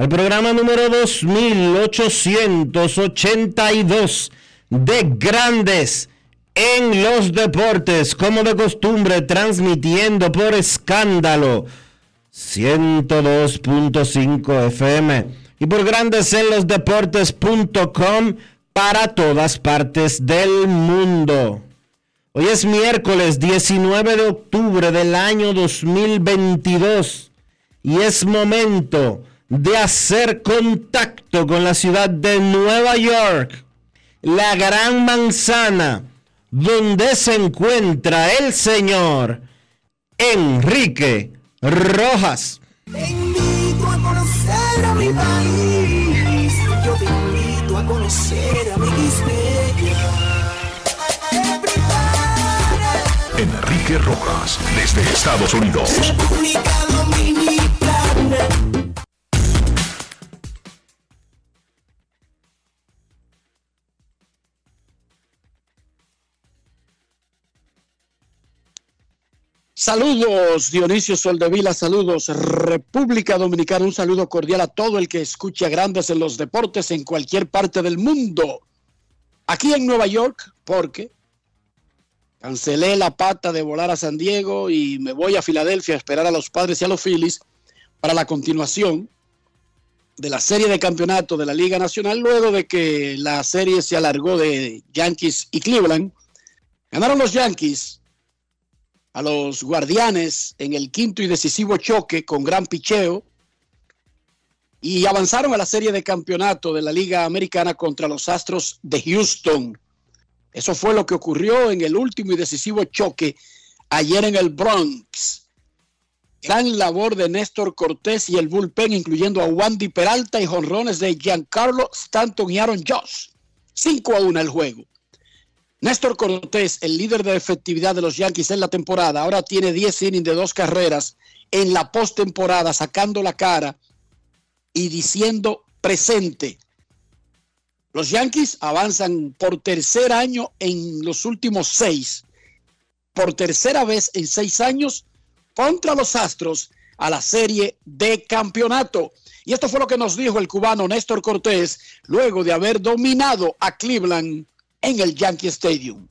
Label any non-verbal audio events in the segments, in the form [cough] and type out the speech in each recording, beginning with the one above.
al programa número 2882 de Grandes en los Deportes, como de costumbre, transmitiendo por escándalo 102.5 FM y por Grandes en los Deportes.com para todas partes del mundo. Hoy es miércoles 19 de octubre del año 2022 y es momento de hacer contacto con la ciudad de Nueva York, la gran manzana, donde se encuentra el señor Enrique Rojas. Te invito a conocer a mi país. Yo te invito a conocer a mi Enrique Rojas, desde Estados Unidos. República Dominicana. Saludos, Dionisio Soldevila, saludos, República Dominicana, un saludo cordial a todo el que escucha grandes en los deportes en cualquier parte del mundo. Aquí en Nueva York, porque cancelé la pata de volar a San Diego y me voy a Filadelfia a esperar a los padres y a los Phillies para la continuación de la serie de campeonato de la Liga Nacional, luego de que la serie se alargó de Yankees y Cleveland. Ganaron los Yankees a los guardianes en el quinto y decisivo choque con gran picheo y avanzaron a la serie de campeonato de la Liga Americana contra los Astros de Houston. Eso fue lo que ocurrió en el último y decisivo choque ayer en el Bronx. Gran labor de Néstor Cortés y el bullpen, incluyendo a Wandy Peralta y jonrones de Giancarlo Stanton y Aaron Josh. 5 a 1 el juego. Néstor Cortés, el líder de efectividad de los Yankees en la temporada, ahora tiene 10 innings de dos carreras en la postemporada, sacando la cara y diciendo presente. Los Yankees avanzan por tercer año en los últimos seis, por tercera vez en seis años contra los Astros a la serie de campeonato. Y esto fue lo que nos dijo el cubano Néstor Cortés luego de haber dominado a Cleveland en el Yankee Stadium.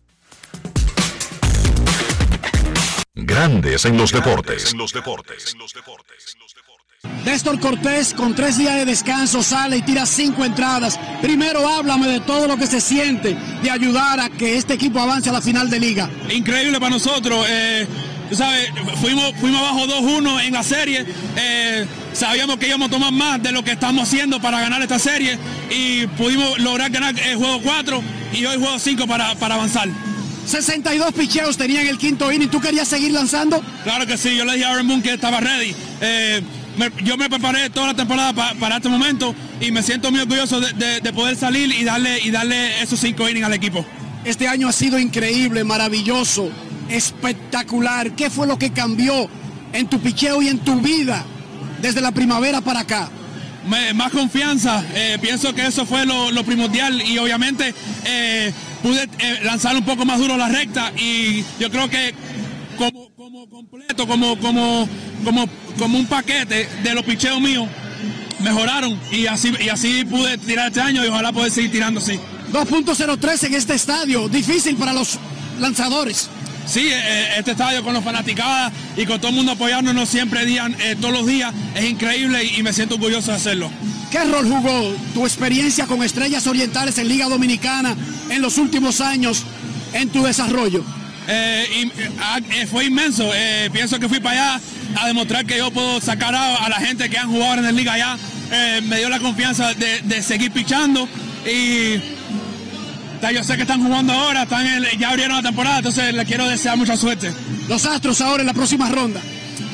Grandes en los deportes. Néstor Cortés con tres días de descanso sale y tira cinco entradas. Primero háblame de todo lo que se siente de ayudar a que este equipo avance a la final de liga. Increíble para nosotros. eh, tú sabes, fuimos, fuimos abajo 2-1 en la serie. eh, sabíamos que íbamos a tomar más de lo que estamos haciendo para ganar esta serie y pudimos lograr ganar el juego 4 y hoy juego 5 para, para avanzar. 62 picheos tenía en el quinto inning. ¿Tú querías seguir lanzando? Claro que sí, yo le dije a Aaron Boone que estaba ready. Eh, me- yo me preparé toda la temporada pa- para este momento y me siento muy orgulloso de, de- de poder salir y darle, y darle esos cinco innings al equipo. Este año ha sido increíble, maravilloso, espectacular. ¿Qué fue lo que cambió en tu picheo y en tu vida desde la primavera para acá? más confianza. Eh, pienso que eso fue lo, primordial y obviamente eh, pude lanzar un poco más duro la recta y yo creo que como, completo, como, como, como, como un paquete de los picheos míos mejoraron y así, y así pude tirar este año y ojalá poder seguir tirando así. 2.03 en este estadio, difícil para los lanzadores. Sí, eh, eh, este estadio con los fanaticadas y con todo el mundo apoyándonos siempre, día, eh, todos los días, es increíble y, me siento orgulloso de hacerlo. ¿Qué rol jugó tu experiencia con Estrellas Orientales en Liga Dominicana en los últimos años en tu desarrollo? Ah, fue inmenso. pienso que fui para allá a demostrar que yo puedo sacar a, la gente que han jugado en la liga allá. me dio la confianza de, de seguir pichando y yo sé que están jugando ahora, están ya abrieron la temporada, entonces les quiero desear mucha suerte. Los Astros ahora en la próxima ronda.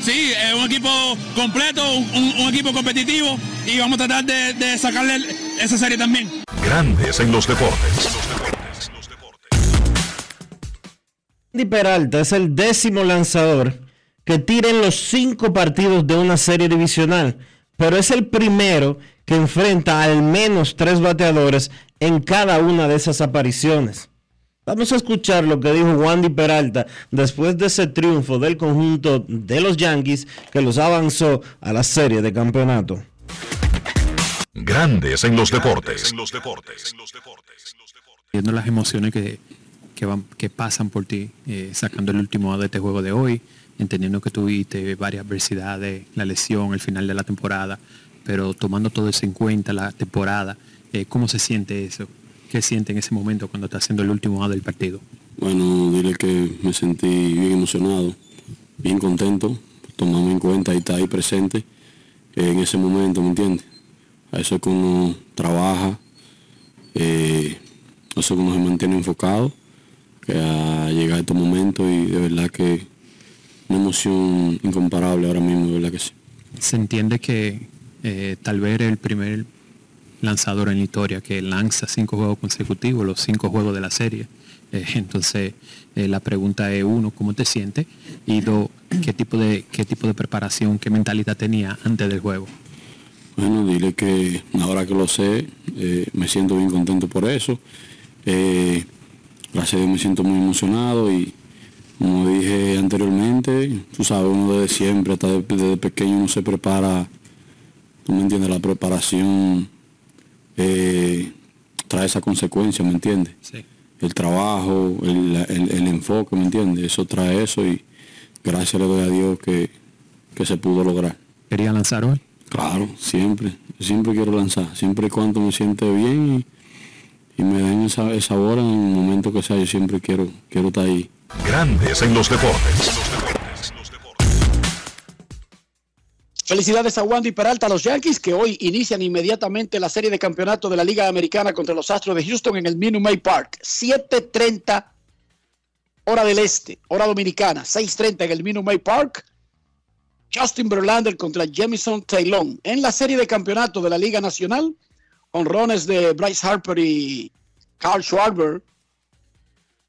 Sí, es un equipo completo, un, equipo competitivo y vamos a tratar de, sacarle esa serie también. Grandes en los deportes. Andy Peralta es el décimo lanzador que tira en los cinco partidos de una serie divisional, pero es el primero que enfrenta al menos tres bateadores en cada una de esas apariciones. Vamos a escuchar lo que dijo Wandy Peralta después de ese triunfo del conjunto de los Yankees que los avanzó a la serie de campeonato. Grandes en los deportes. Viendo las emociones que, van, que pasan por ti, eh, sacando el último de este juego de hoy, entendiendo que tuviste varias adversidades, la lesión, el final de la temporada, pero tomando todo eso en cuenta, la temporada, eh, ¿cómo se siente eso? ¿Qué siente en ese momento cuando está haciendo el último A del partido? Bueno, dile que me sentí bien emocionado, bien contento, tomando en cuenta y está ahí presente eh, en ese momento, ¿me entiendes? A eso es que uno trabaja, eh, a eso que uno se mantiene enfocado, que a llegar a estos momentos y de verdad que una emoción incomparable ahora mismo, de verdad que sí. Se entiende que, eh, tal vez el primer lanzador en la historia que lanza cinco juegos consecutivos, los cinco juegos de la serie. Eh, [laughs] entonces, eh, la pregunta es, uno, ¿cómo te sientes? Y dos, ¿qué tipo de, qué tipo de preparación, qué mentalidad tenía antes del juego? Bueno, dile que ahora que lo sé, me siento bien contento por eso. gracias a Dios me siento muy emocionado y como dije anteriormente, tú sabes, uno desde siempre, hasta desde pequeño uno se prepara tú me entiendes, la preparación eh, trae esa consecuencia, ¿me entiendes? Sí. El trabajo, el, enfoque, ¿me entiendes? Eso trae eso y gracias le doy a Dios que, se pudo lograr. ¿Quería lanzar hoy? Claro, siempre, siempre quiero lanzar, siempre y cuando me siente bien y, me den esa, esa hora en el momento que sea, yo siempre quiero, quiero estar ahí. Grandes en los deportes. Felicidades a Wandy Peralta, a los Yankees, que hoy inician inmediatamente la serie de campeonato de la Liga Americana contra los Astros de Houston en el Minute Maid Park. 7.30 hora del este, hora dominicana. 6.30 en el Minute Maid Park. Justin Verlander contra Jamison Taylor. En la serie de campeonato de la Liga Nacional, honrones de Bryce Harper y Carl Schwarber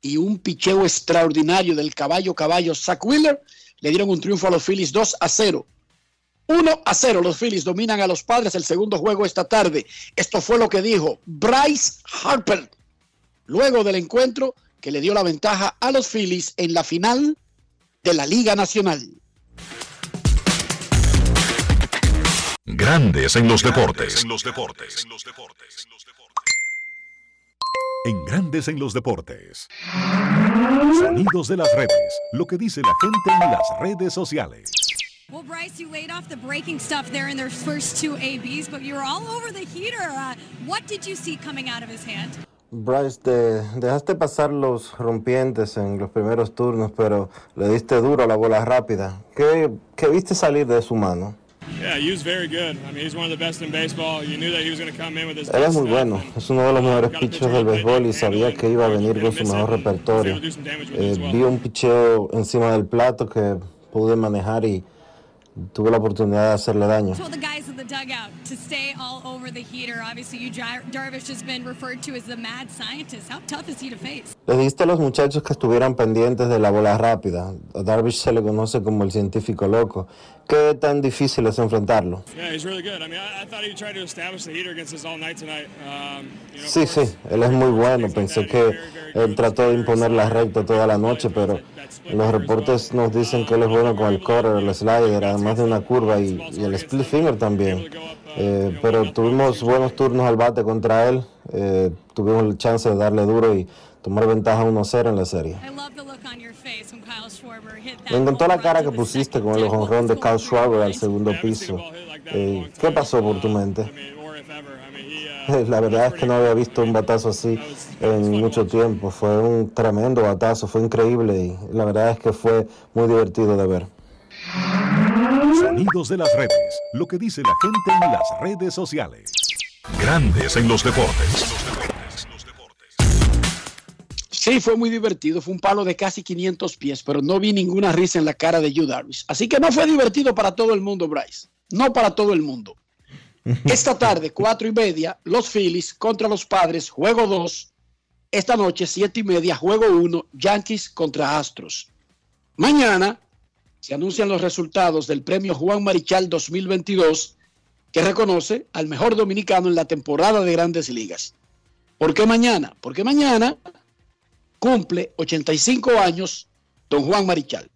y un picheo extraordinario del caballo caballo Zach Wheeler le dieron un triunfo a los Phillies 2 a 0 1 a 0 los Phillies dominan a los padres el segundo juego esta tarde. Esto fue lo que dijo Bryce Harper luego del encuentro que le dio la ventaja a los Phillies en la final de la Liga Nacional. Grandes en los deportes. En los deportes. En Grandes en los deportes. Sonidos de las redes. Lo que dice la gente en las redes sociales. Well, Bryce, you laid off the breaking stuff there in their first two ABs, but you were all over the heater. Uh, what did you see coming out of his hand? Bryce, te dejaste pasar los rompientes en los primeros turnos, pero le diste duro a la bola rápida. ¿Qué, qué viste salir de su mano? Yeah, he was very good. I mean, he's one of the best in baseball. You knew that he was going to come in with his Él es muy bueno. Es uno de los mejores pitchers del béisbol y sabía que iba a venir con su mejor repertorio. Eh, vi un picheo encima del plato que pude manejar y tuvo la oportunidad de hacerle daño. Le dijiste a los muchachos que estuvieran pendientes de la bola rápida. A Darvish se le conoce como el científico loco. qué tan difícil es enfrentarlo. Yeah, he's really good. I mean, I, I thought he tried to establish the heater against us all night tonight. Um, you know, Sí, sí, él es muy bueno. Pensé que él trató de imponer la recta toda la noche, pero los reportes nos dicen que él es bueno con el quarter, el slider, además de una curva y, y el split finger también. Eh, pero tuvimos buenos turnos al bate contra él, eh, tuvimos el chance de darle duro y tomar ventaja 1-0 en la serie. Me encantó la cara que pusiste con el jonrón de Kyle Schwarber al segundo piso. Eh, ¿Qué pasó por tu mente? [laughs] La verdad es que no había visto un batazo así en mucho tiempo. Fue un tremendo batazo, fue increíble y la verdad es que fue muy divertido de ver. Sonidos de las redes. Lo que dice la gente en las redes sociales. Grandes en los deportes. Sí, fue muy divertido. Fue un palo de casi 500 pies, pero no vi ninguna risa en la cara de Yu Darvish. Así que no fue divertido para todo el mundo, Bryce. No para todo el mundo. Esta tarde, cuatro y media, los Phillies contra los Padres, juego 2. Esta noche, siete y media, juego 1, Yankees contra Astros. Mañana se anuncian los resultados del premio Juan Marichal 2022, que reconoce al mejor dominicano en la temporada de grandes ligas. ¿Por qué mañana? Porque mañana cumple 85 años don Juan Marichal.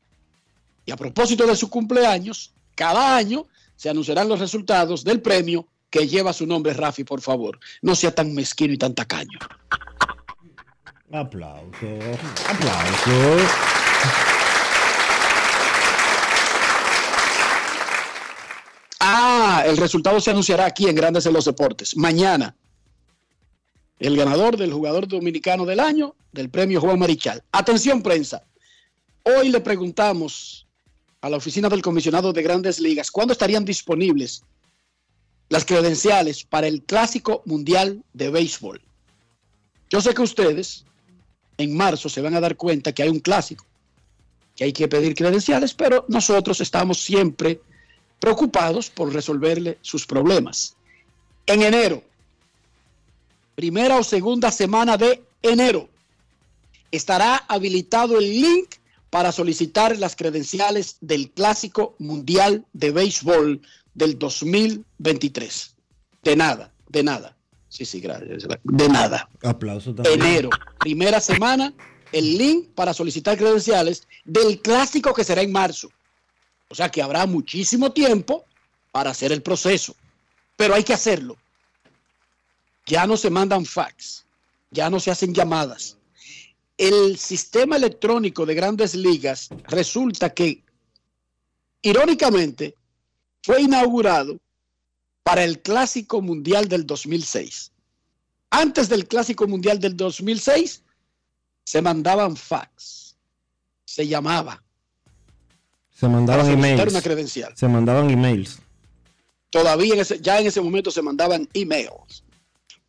Y a propósito de su cumpleaños, cada año se anunciarán los resultados del premio que lleva su nombre, Rafi, por favor. No sea tan mezquino y tan tacaño. Aplauso, aplauso. Ah, el resultado se anunciará aquí en Grandes en los Deportes. Mañana, el ganador del jugador dominicano del año del premio Juan Marichal. Atención prensa. Hoy le preguntamos a la oficina del comisionado de grandes ligas cuándo estarían disponibles las credenciales para el Clásico Mundial de Béisbol. Yo sé que ustedes en marzo se van a dar cuenta que hay un clásico, que hay que pedir credenciales, pero nosotros estamos siempre preocupados por resolverle sus problemas. En enero, primera o segunda semana de enero, estará habilitado el link para solicitar las credenciales del Clásico Mundial de Béisbol del 2023. De nada, de nada. Sí, sí, gracias. De nada. Aplauso también. Enero, primera semana, el link para solicitar credenciales del Clásico que será en marzo. O sea que habrá muchísimo tiempo para hacer el proceso. Pero hay que hacerlo. Ya no se mandan fax, ya no se hacen llamadas. El sistema electrónico de grandes ligas resulta que, irónicamente, fue inaugurado para el Clásico Mundial del 2006. Antes del Clásico Mundial del 2006, se mandaban fax, se llamaba. Se mandaban emails. una credencial. Se mandaban emails. Todavía en ese- ya en ese momento se mandaban emails.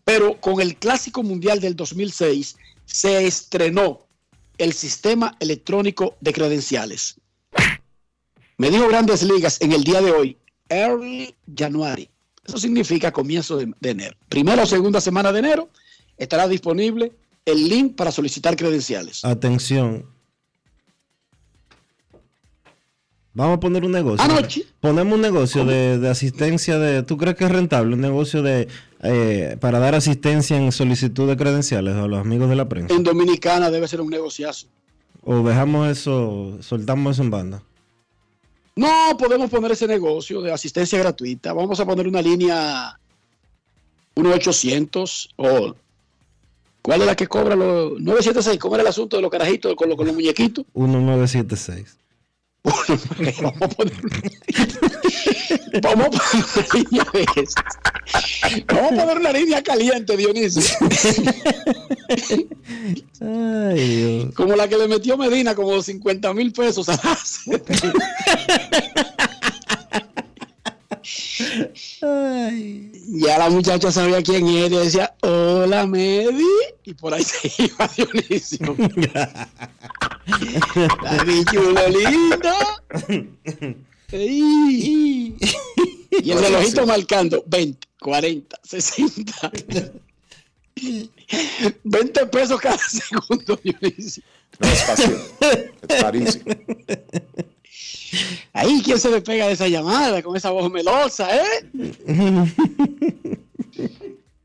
Pero con el Clásico Mundial del 2006 se estrenó el sistema electrónico de credenciales. Me dijo Grandes Ligas en el día de hoy, early January. Eso significa comienzo de, de enero. Primera o segunda semana de enero estará disponible el link para solicitar credenciales. Atención. Vamos a poner un negocio. Anoche. Ponemos un negocio de, de asistencia de. ¿Tú crees que es rentable? Un negocio de eh, para dar asistencia en solicitud de credenciales a los amigos de la prensa. En Dominicana debe ser un negociazo. O dejamos eso, soltamos eso en banda. No podemos poner ese negocio de asistencia gratuita. Vamos a poner una línea 1-800 o ¿cuál es la que cobra los 976? ¿Cómo era el asunto de los carajitos con los, con los muñequitos? 1976. Vamos a poner Vamos a poner una línea de esas. Vamos a poner una línea caliente, Dionisio. Ay, Dios. Como la que le metió Medina, como 50 mil pesos a Ya la muchacha sabía quién era y decía, hola Medi, y por ahí se iba Dionisio. [laughs] La bichulo lindo. Ey. Y el relojito marcando 20, 40, 60. 20 pesos cada segundo, Dionisio. No es fácil. Es carísimo. Ahí, ¿quién se despega de esa llamada con esa voz melosa, eh?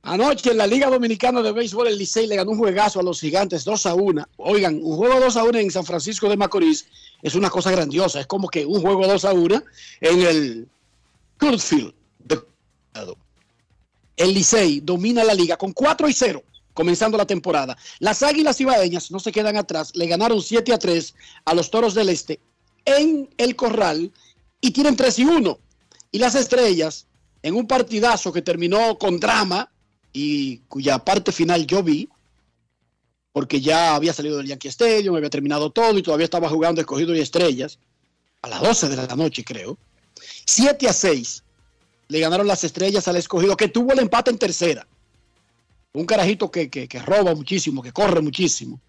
Anoche en la Liga Dominicana de Béisbol, el Licey le ganó un juegazo a los gigantes 2 a 1. Oigan, un juego 2 a 1 en San Francisco de Macorís es una cosa grandiosa. Es como que un juego 2 a 1 en el Field. de El Licey domina la liga con 4 y 0 comenzando la temporada. Las Águilas Ibaeñas no se quedan atrás, le ganaron 7 a 3 a los Toros del Este en el Corral y tienen 3 y 1. Y las Estrellas, en un partidazo que terminó con drama y cuya parte final yo vi, porque ya había salido del Yankee Stadium, había terminado todo y todavía estaba jugando escogido y estrellas, a las 12 de la noche creo. 7 a 6 le ganaron las estrellas al escogido, que tuvo el empate en tercera un carajito que, roba muchísimo, que corre muchísimo.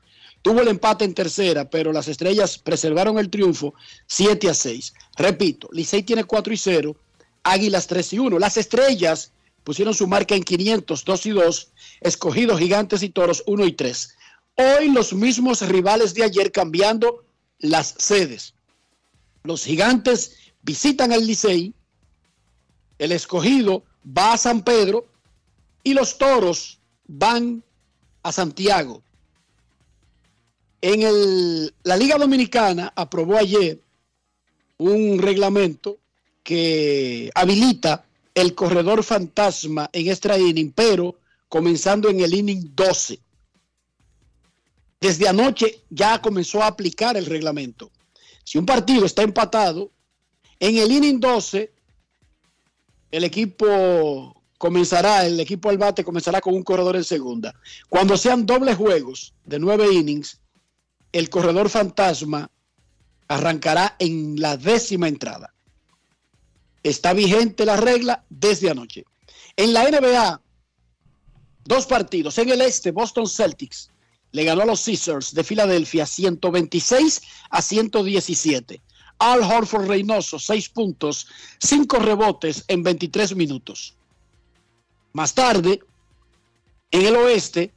Tuvo el empate en tercera, pero las estrellas preservaron el triunfo 7 a 6. Repito, Licey tiene 4 y 0, Águilas 3 y 1. Las estrellas pusieron su marca en 500, 2 y 2, escogidos gigantes y toros 1 y 3. Hoy los mismos rivales de ayer cambiando las sedes. Los gigantes visitan al Licey, el escogido va a San Pedro y los toros van a Santiago. En el, la Liga Dominicana aprobó ayer un reglamento que habilita el corredor fantasma en extra inning, pero comenzando en el inning 12. Desde anoche ya comenzó a aplicar el reglamento. Si un partido está empatado, en el inning 12, el equipo comenzará, el equipo al bate comenzará con un corredor en segunda. Cuando sean dobles juegos de nueve innings, el corredor fantasma arrancará en la décima entrada. Está vigente la regla desde anoche. En la NBA, dos partidos. En el este, Boston Celtics le ganó a los Caesars de Filadelfia 126 a 117. Al Horford Reynoso, seis puntos, cinco rebotes en 23 minutos. Más tarde, en el oeste,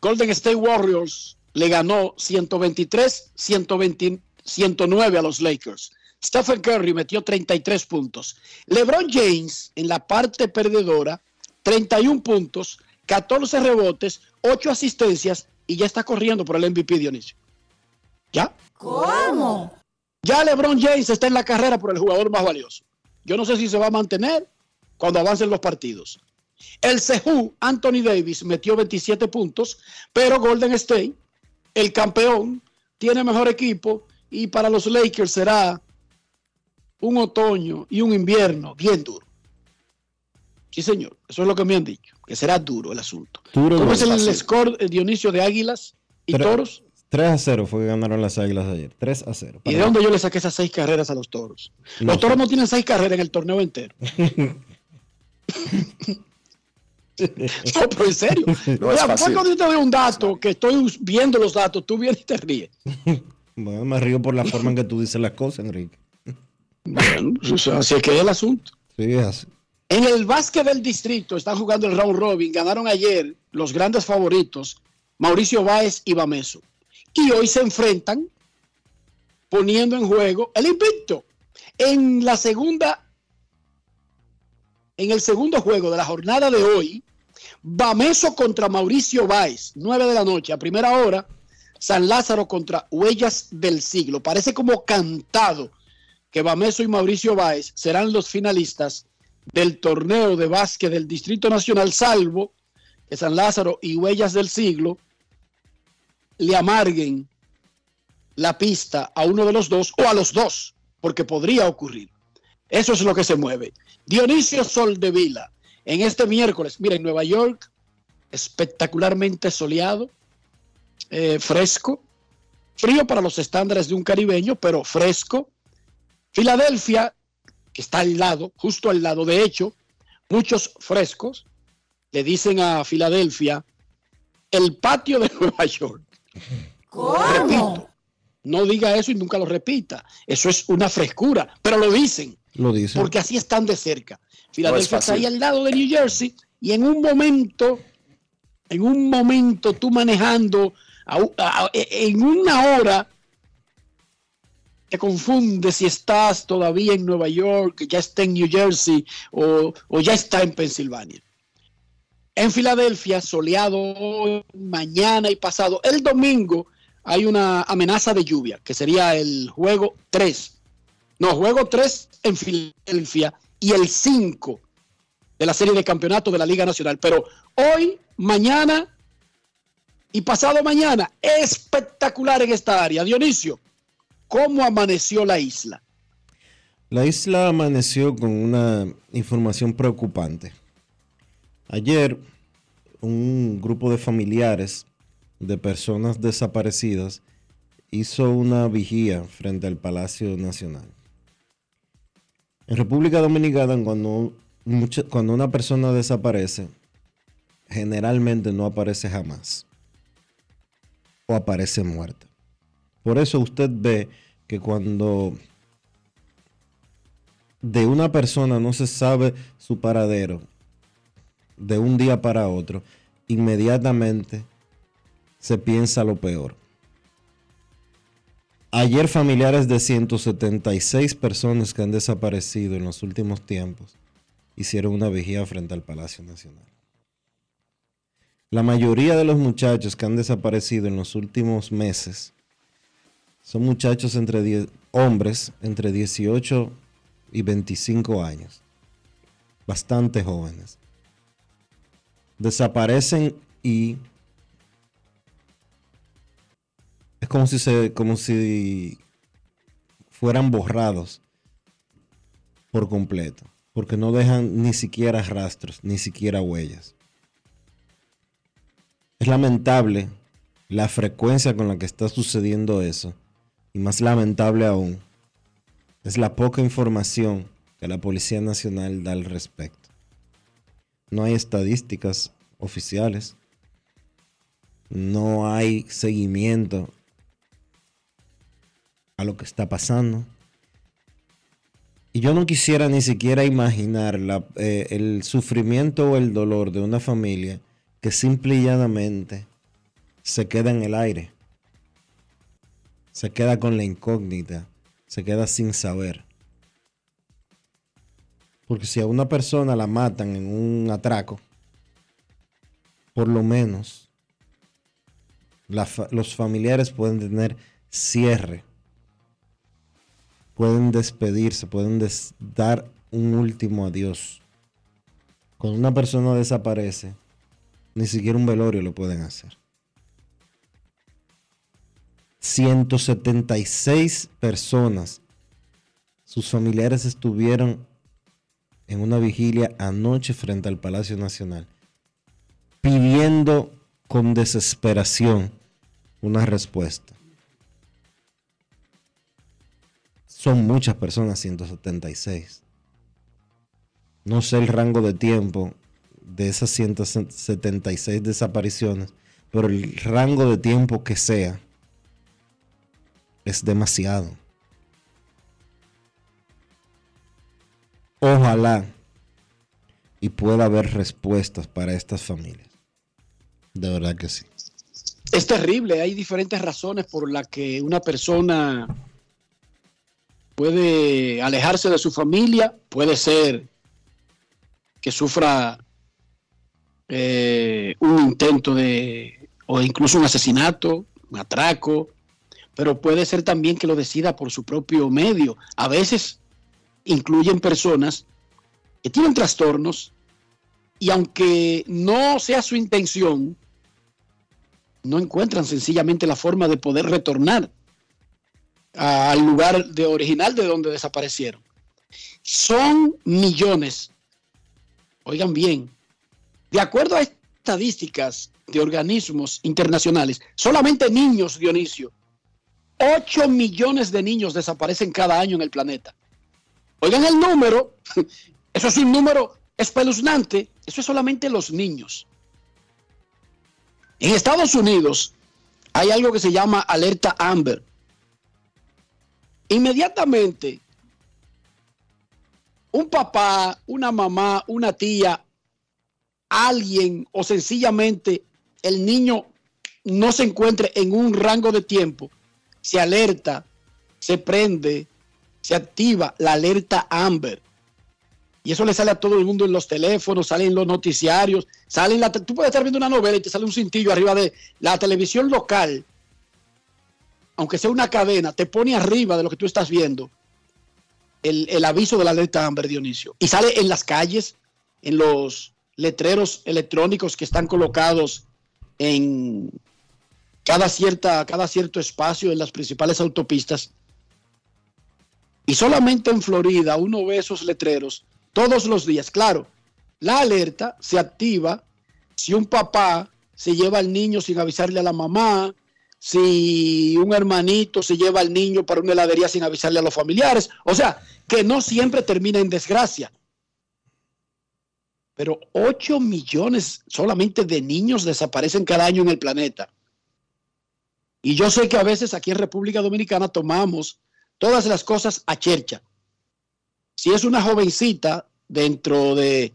Golden State Warriors le ganó 123, 109 a los Lakers. Stephen Curry metió 33 puntos. LeBron James en la parte perdedora, 31 puntos, 14 rebotes, 8 asistencias y ya está corriendo por el MVP Dionisio. ¿Ya? ¿Cómo? Ya LeBron James está en la carrera por el jugador más valioso. Yo no sé si se va a mantener cuando avancen los partidos. El Sehu, Anthony Davis, metió 27 puntos, pero Golden State, el campeón, tiene mejor equipo y para los Lakers será un otoño y un invierno bien duro. Sí, señor, eso es lo que me han dicho, que será duro el asunto. ¿Cómo es el score, Dionisio, de Águilas y Toros? 3 a 0 fue que ganaron las Águilas ayer. 3 a 0. ¿Y de dónde yo le saqué esas seis carreras a los Toros? los Toros no tienen seis carreras en el torneo entero. [laughs] [laughs] No, pero en serio. No cuando yo te doy un dato, que estoy viendo los datos, tú vienes y te ríes. [laughs] Bueno, me río por la forma en que tú dices las cosas, Enrique. Bueno, pues, así es que es el asunto. Sí, así. En el básquet del distrito están jugando el round robin. Ganaron ayer los grandes favoritos, Mauricio Báez y Bameso. Y hoy se enfrentan poniendo en juego el invicto. En la segunda en el segundo juego de la jornada de hoy, Bameso contra Mauricio Báez, 9 de la noche, a primera hora, San Lázaro contra Huellas del Siglo. Parece como cantado que Bameso y Mauricio Báez serán los finalistas del torneo de básquet del Distrito Nacional, salvo que San Lázaro y Huellas del Siglo le amarguen la pista a uno de los dos o a los dos, porque podría ocurrir. Eso es lo que se mueve. Dionisio Soldevila, en este miércoles, mira, en Nueva York, espectacularmente soleado, eh, fresco, frío para los estándares de un caribeño, pero fresco. Filadelfia, que está al lado, justo al lado, de hecho, muchos frescos le dicen a Filadelfia el patio de [laughs] Nueva York. ¿Cómo? no diga eso y nunca lo repita. Eso es una frescura, pero lo dicen. Lo dicen. Porque así están de cerca. Filadelfia está ahí al lado de New Jersey y en un momento, en un momento tú manejando en una hora te confunde si estás todavía en Nueva York, ya está en New Jersey o, ya está en Pensilvania. En Filadelfia, soleado hoy, mañana y pasado. El domingo hay una amenaza de lluvia, que sería el juego 3. No, juego 3 en Filadelfia y el 5 de la serie de campeonato de la Liga Nacional. Pero hoy, mañana y pasado mañana, espectacular en esta área. Dionisio, ¿cómo amaneció la isla? La isla amaneció con una información preocupante. Ayer, un grupo de familiares de personas desaparecidas hizo una vigía frente al Palacio Nacional. En República Dominicana, cuando, cuando una persona desaparece, generalmente no aparece jamás. O aparece muerta. Por eso usted ve que cuando de una persona no se sabe su paradero de un día para otro, inmediatamente se piensa lo peor. Ayer familiares de 176 personas que han desaparecido en los últimos tiempos hicieron una vigía frente al Palacio Nacional. La mayoría de los muchachos que han desaparecido en los últimos meses son muchachos entre 10, hombres entre 18 y 25 años, bastante jóvenes. Desaparecen y es como si se como si fueran borrados por completo, porque no dejan ni siquiera rastros, ni siquiera huellas. Es lamentable la frecuencia con la que está sucediendo eso, y más lamentable aún es la poca información que la Policía Nacional da al respecto. No hay estadísticas oficiales, no hay seguimiento a lo que está pasando. Y yo no quisiera ni siquiera imaginar eh, el sufrimiento o el dolor de una familia que simple y llanamente se queda en el aire. Se queda con la incógnita, se queda sin saber. Porque si a una persona la matan en un atraco, por lo menos los familiares pueden tener cierre, pueden despedirse, pueden dar un último adiós. Cuando una persona desaparece, ni siquiera un velorio lo pueden hacer. 176 personas, sus familiares estuvieron en una vigilia anoche frente al Palacio Nacional, pidiendo con desesperación una respuesta. Son muchas personas, 176. No sé el rango de tiempo de esas 176 desapariciones, pero el rango de tiempo que sea es demasiado. Ojalá y pueda haber respuestas para estas familias. De verdad que sí. Es terrible, hay diferentes razones por las que una persona puede alejarse de su familia, puede ser que sufra eh, un intento de, o incluso un asesinato, un atraco, pero puede ser también que lo decida por su propio medio. A veces incluyen personas que tienen trastornos y aunque no sea su intención, no encuentran sencillamente la forma de poder retornar al lugar de original de donde desaparecieron. Son millones, oigan bien, de acuerdo a estadísticas de organismos internacionales, solamente niños, Dionisio, 8 millones de niños desaparecen cada año en el planeta. Oigan el número, [laughs] eso es un número espeluznante, eso es solamente los niños. En Estados Unidos hay algo que se llama alerta Amber. Inmediatamente, un papá, una mamá, una tía, alguien o sencillamente el niño no se encuentre en un rango de tiempo, se alerta se prende, se activa la alerta Amber. Y eso le sale a todo el mundo en los teléfonos, sale en los noticiarios, sale en la... Tú puedes estar viendo una novela y te sale un cintillo arriba de la televisión local, aunque sea una cadena, te pone arriba de lo que tú estás viendo el, el aviso de la alerta Amber, Dionisio. Y sale en las calles, en los letreros electrónicos que están colocados en cada, cierta, cada cierto espacio en las principales autopistas. Y solamente en Florida uno ve esos letreros todos los días. Claro, la alerta se activa si un papá se lleva al niño sin avisarle a la mamá, si un hermanito se lleva al niño para una heladería sin avisarle a los familiares. O sea, que no siempre termina en desgracia. Pero 8 millones solamente de niños desaparecen cada año en el planeta. Y yo sé que a veces aquí en República Dominicana tomamos todas las cosas a chercha. Si es una jovencita dentro de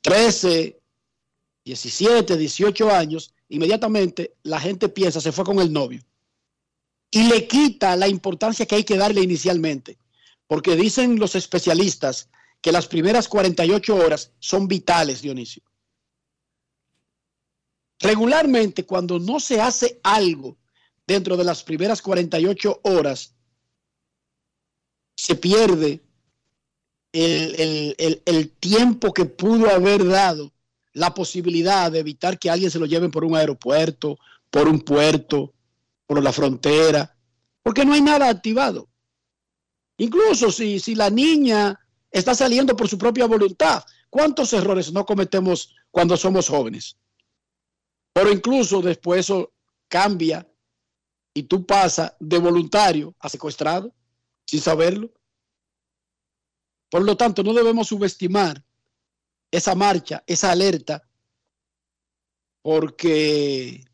13, 17, 18 años, inmediatamente la gente piensa se fue con el novio. Y le quita la importancia que hay que darle inicialmente. Porque dicen los especialistas que las primeras 48 horas son vitales, Dionisio. Regularmente, cuando no se hace algo dentro de las primeras 48 horas, se pierde el, el- el- tiempo que pudo haber dado la posibilidad de evitar que alguien se lo lleven por un aeropuerto, por un puerto, por la frontera, porque no hay nada activado. Incluso si, si la niña está saliendo por su propia voluntad, ¿cuántos errores no cometemos cuando somos jóvenes? Pero incluso después eso cambia y tú pasas de voluntario a secuestrado sin saberlo. Por lo tanto, no debemos subestimar esa marcha, esa alerta, porque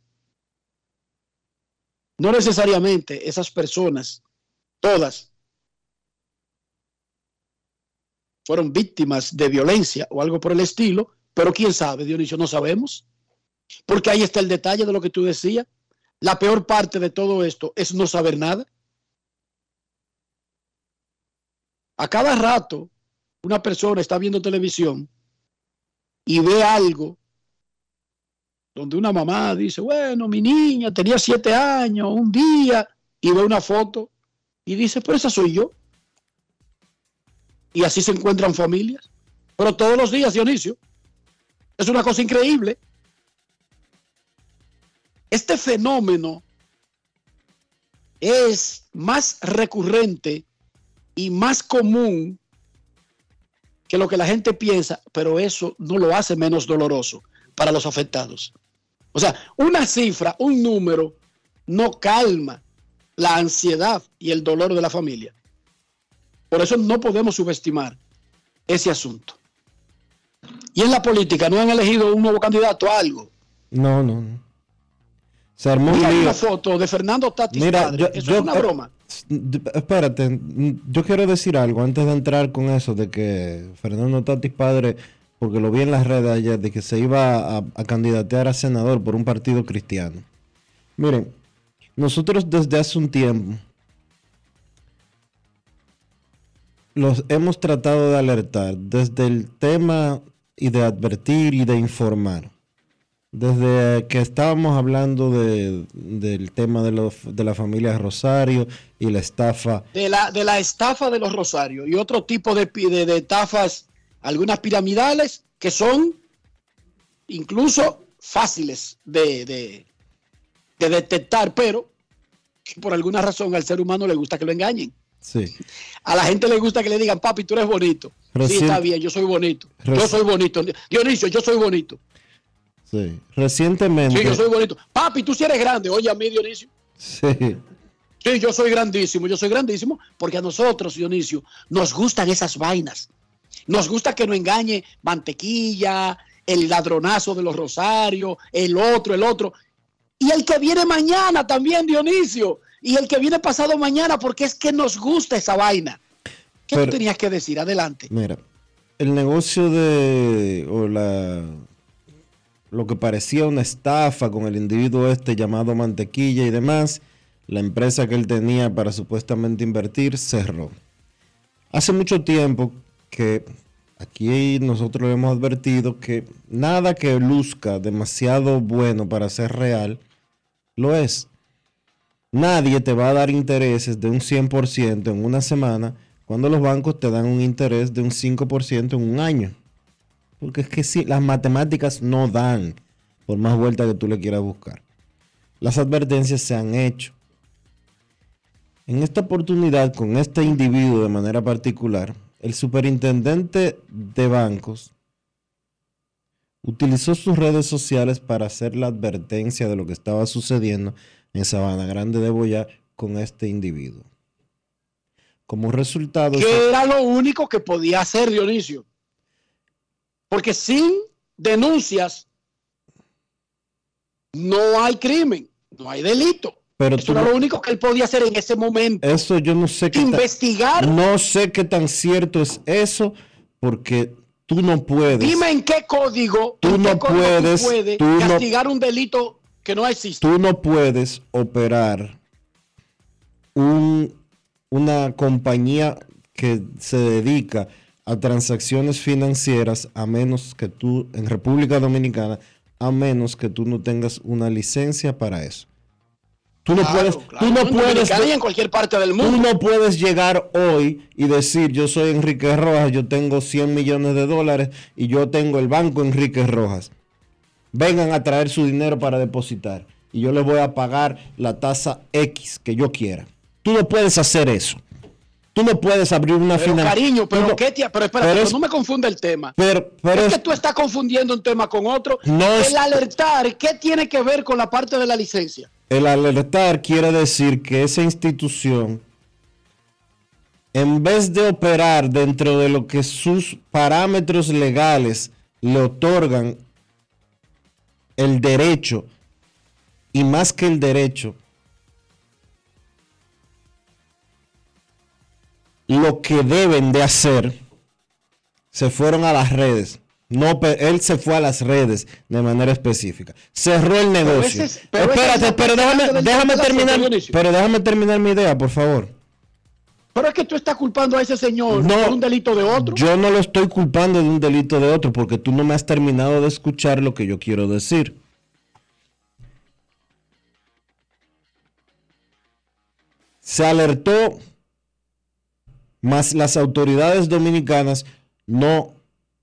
no necesariamente esas personas, todas, fueron víctimas de violencia o algo por el estilo, pero quién sabe, Dionisio, no sabemos. Porque ahí está el detalle de lo que tú decías. La peor parte de todo esto es no saber nada. A cada rato, una persona está viendo televisión y ve algo donde una mamá dice, bueno, mi niña tenía siete años, un día, y ve una foto y dice, pero esa soy yo. Y así se encuentran familias. Pero todos los días, Dionisio. Es una cosa increíble. Este fenómeno es más recurrente y más común que lo que la gente piensa, pero eso no lo hace menos doloroso para los afectados. O sea, una cifra, un número, no calma la ansiedad y el dolor de la familia. Por eso no podemos subestimar ese asunto. Y en la política no han elegido un nuevo candidato a algo. No, no, no. Se armó un Mira una foto de Fernando Tatis Mira, padre. yo, Eso yo- es una eh, broma. Espérate, yo quiero decir algo antes de entrar con eso de que Fernando Tatis padre, porque lo vi en las redes ayer, de que se iba a, a candidatear a senador por un partido cristiano. Miren, nosotros desde hace un tiempo los hemos tratado de alertar desde el tema y de advertir y de informar. Desde que estábamos hablando de- del tema de, los, de la familia Rosario y la estafa. De la, de la estafa de los Rosarios y otro tipo de, de, de estafas, algunas piramidales, que son incluso fáciles de, de- de detectar, pero que por alguna razón al ser humano le gusta que lo engañen. Sí. A la gente le gusta que le digan, papi, tú eres bonito. Sí, está bien, yo soy bonito. Yo soy bonito. Dionisio, yo soy bonito. Sí. Recientemente. Sí, yo soy bonito. Papi, tú sí eres grande. Oye, a mí, Dionisio. Sí. Sí, yo soy grandísimo, yo soy grandísimo, porque a nosotros, Dionisio, nos gustan esas vainas. Nos gusta que nos engañe mantequilla, el ladronazo de los rosarios, el otro, el otro. Y el que viene mañana también, Dionisio. Y el que viene pasado mañana, porque es que nos gusta esa vaina. ¿Qué Pero- tú tenías que decir? Adelante. Mira, el negocio de. o la. Lo que parecía una estafa con el individuo este llamado Mantequilla y demás, la empresa que él tenía para supuestamente invertir cerró. Hace mucho tiempo que aquí nosotros hemos advertido que nada que luzca demasiado bueno para ser real, lo es. Nadie te va a dar intereses de un 100% en una semana cuando los bancos te dan un interés de un 5% en un año. Porque es que si las matemáticas no dan, por más vuelta que tú le quieras buscar. Las advertencias se han hecho. En esta oportunidad, con este individuo de manera particular, el superintendente de bancos utilizó sus redes sociales para hacer la advertencia de lo que estaba sucediendo en Sabana Grande de Boyá con este individuo. Como resultado... Que era lo único que podía hacer Dionisio. Porque sin denuncias no hay crimen, no hay delito. Pero Eso era lo único que él podía hacer en ese momento. Eso yo no sé qué Investigar. Tan, no sé qué tan cierto es eso, porque tú no puedes. Dime en qué código tú en no qué código puedes tú tú castigar un delito que no existe. Tú no puedes operar un, una compañía que se dedica a transacciones financieras a menos que tú, en República Dominicana, a menos que tú no tengas una licencia para eso. Tú no Claro, puedes, claro, tú no en puedes, y en cualquier parte del mundo. tú no puedes llegar hoy y decir, yo soy Enrique Rojas, yo tengo 100 millones de dólares y yo tengo el banco Enrique Rojas. Vengan a traer su dinero para depositar y yo les voy a pagar la tasa X que yo quiera. Tú no puedes hacer eso. Tú no puedes abrir una Pero financiera. cariño, pero qué tía, pero espérate, pero pero es- no me confunda el tema. Pero, pero es, es- que tú estás confundiendo un tema con otro. No el es- alertar, ¿qué tiene que ver con la parte de la licencia? El alertar quiere decir que esa institución, en vez de operar dentro de lo que sus parámetros legales le otorgan el derecho, y más que el derecho, lo que deben de hacer, se fueron a las redes. No, él se fue a las redes de manera específica. Cerró el negocio. ese pero Espérate, pero déjame, terminar. Pero déjame terminar mi idea, por favor. Pero es que tú estás culpando a ese señor No, por un delito de otro. Yo no lo estoy culpando de un delito de otro porque tú no me has terminado de escuchar lo que yo quiero decir. Se alertó, mas las autoridades dominicanas no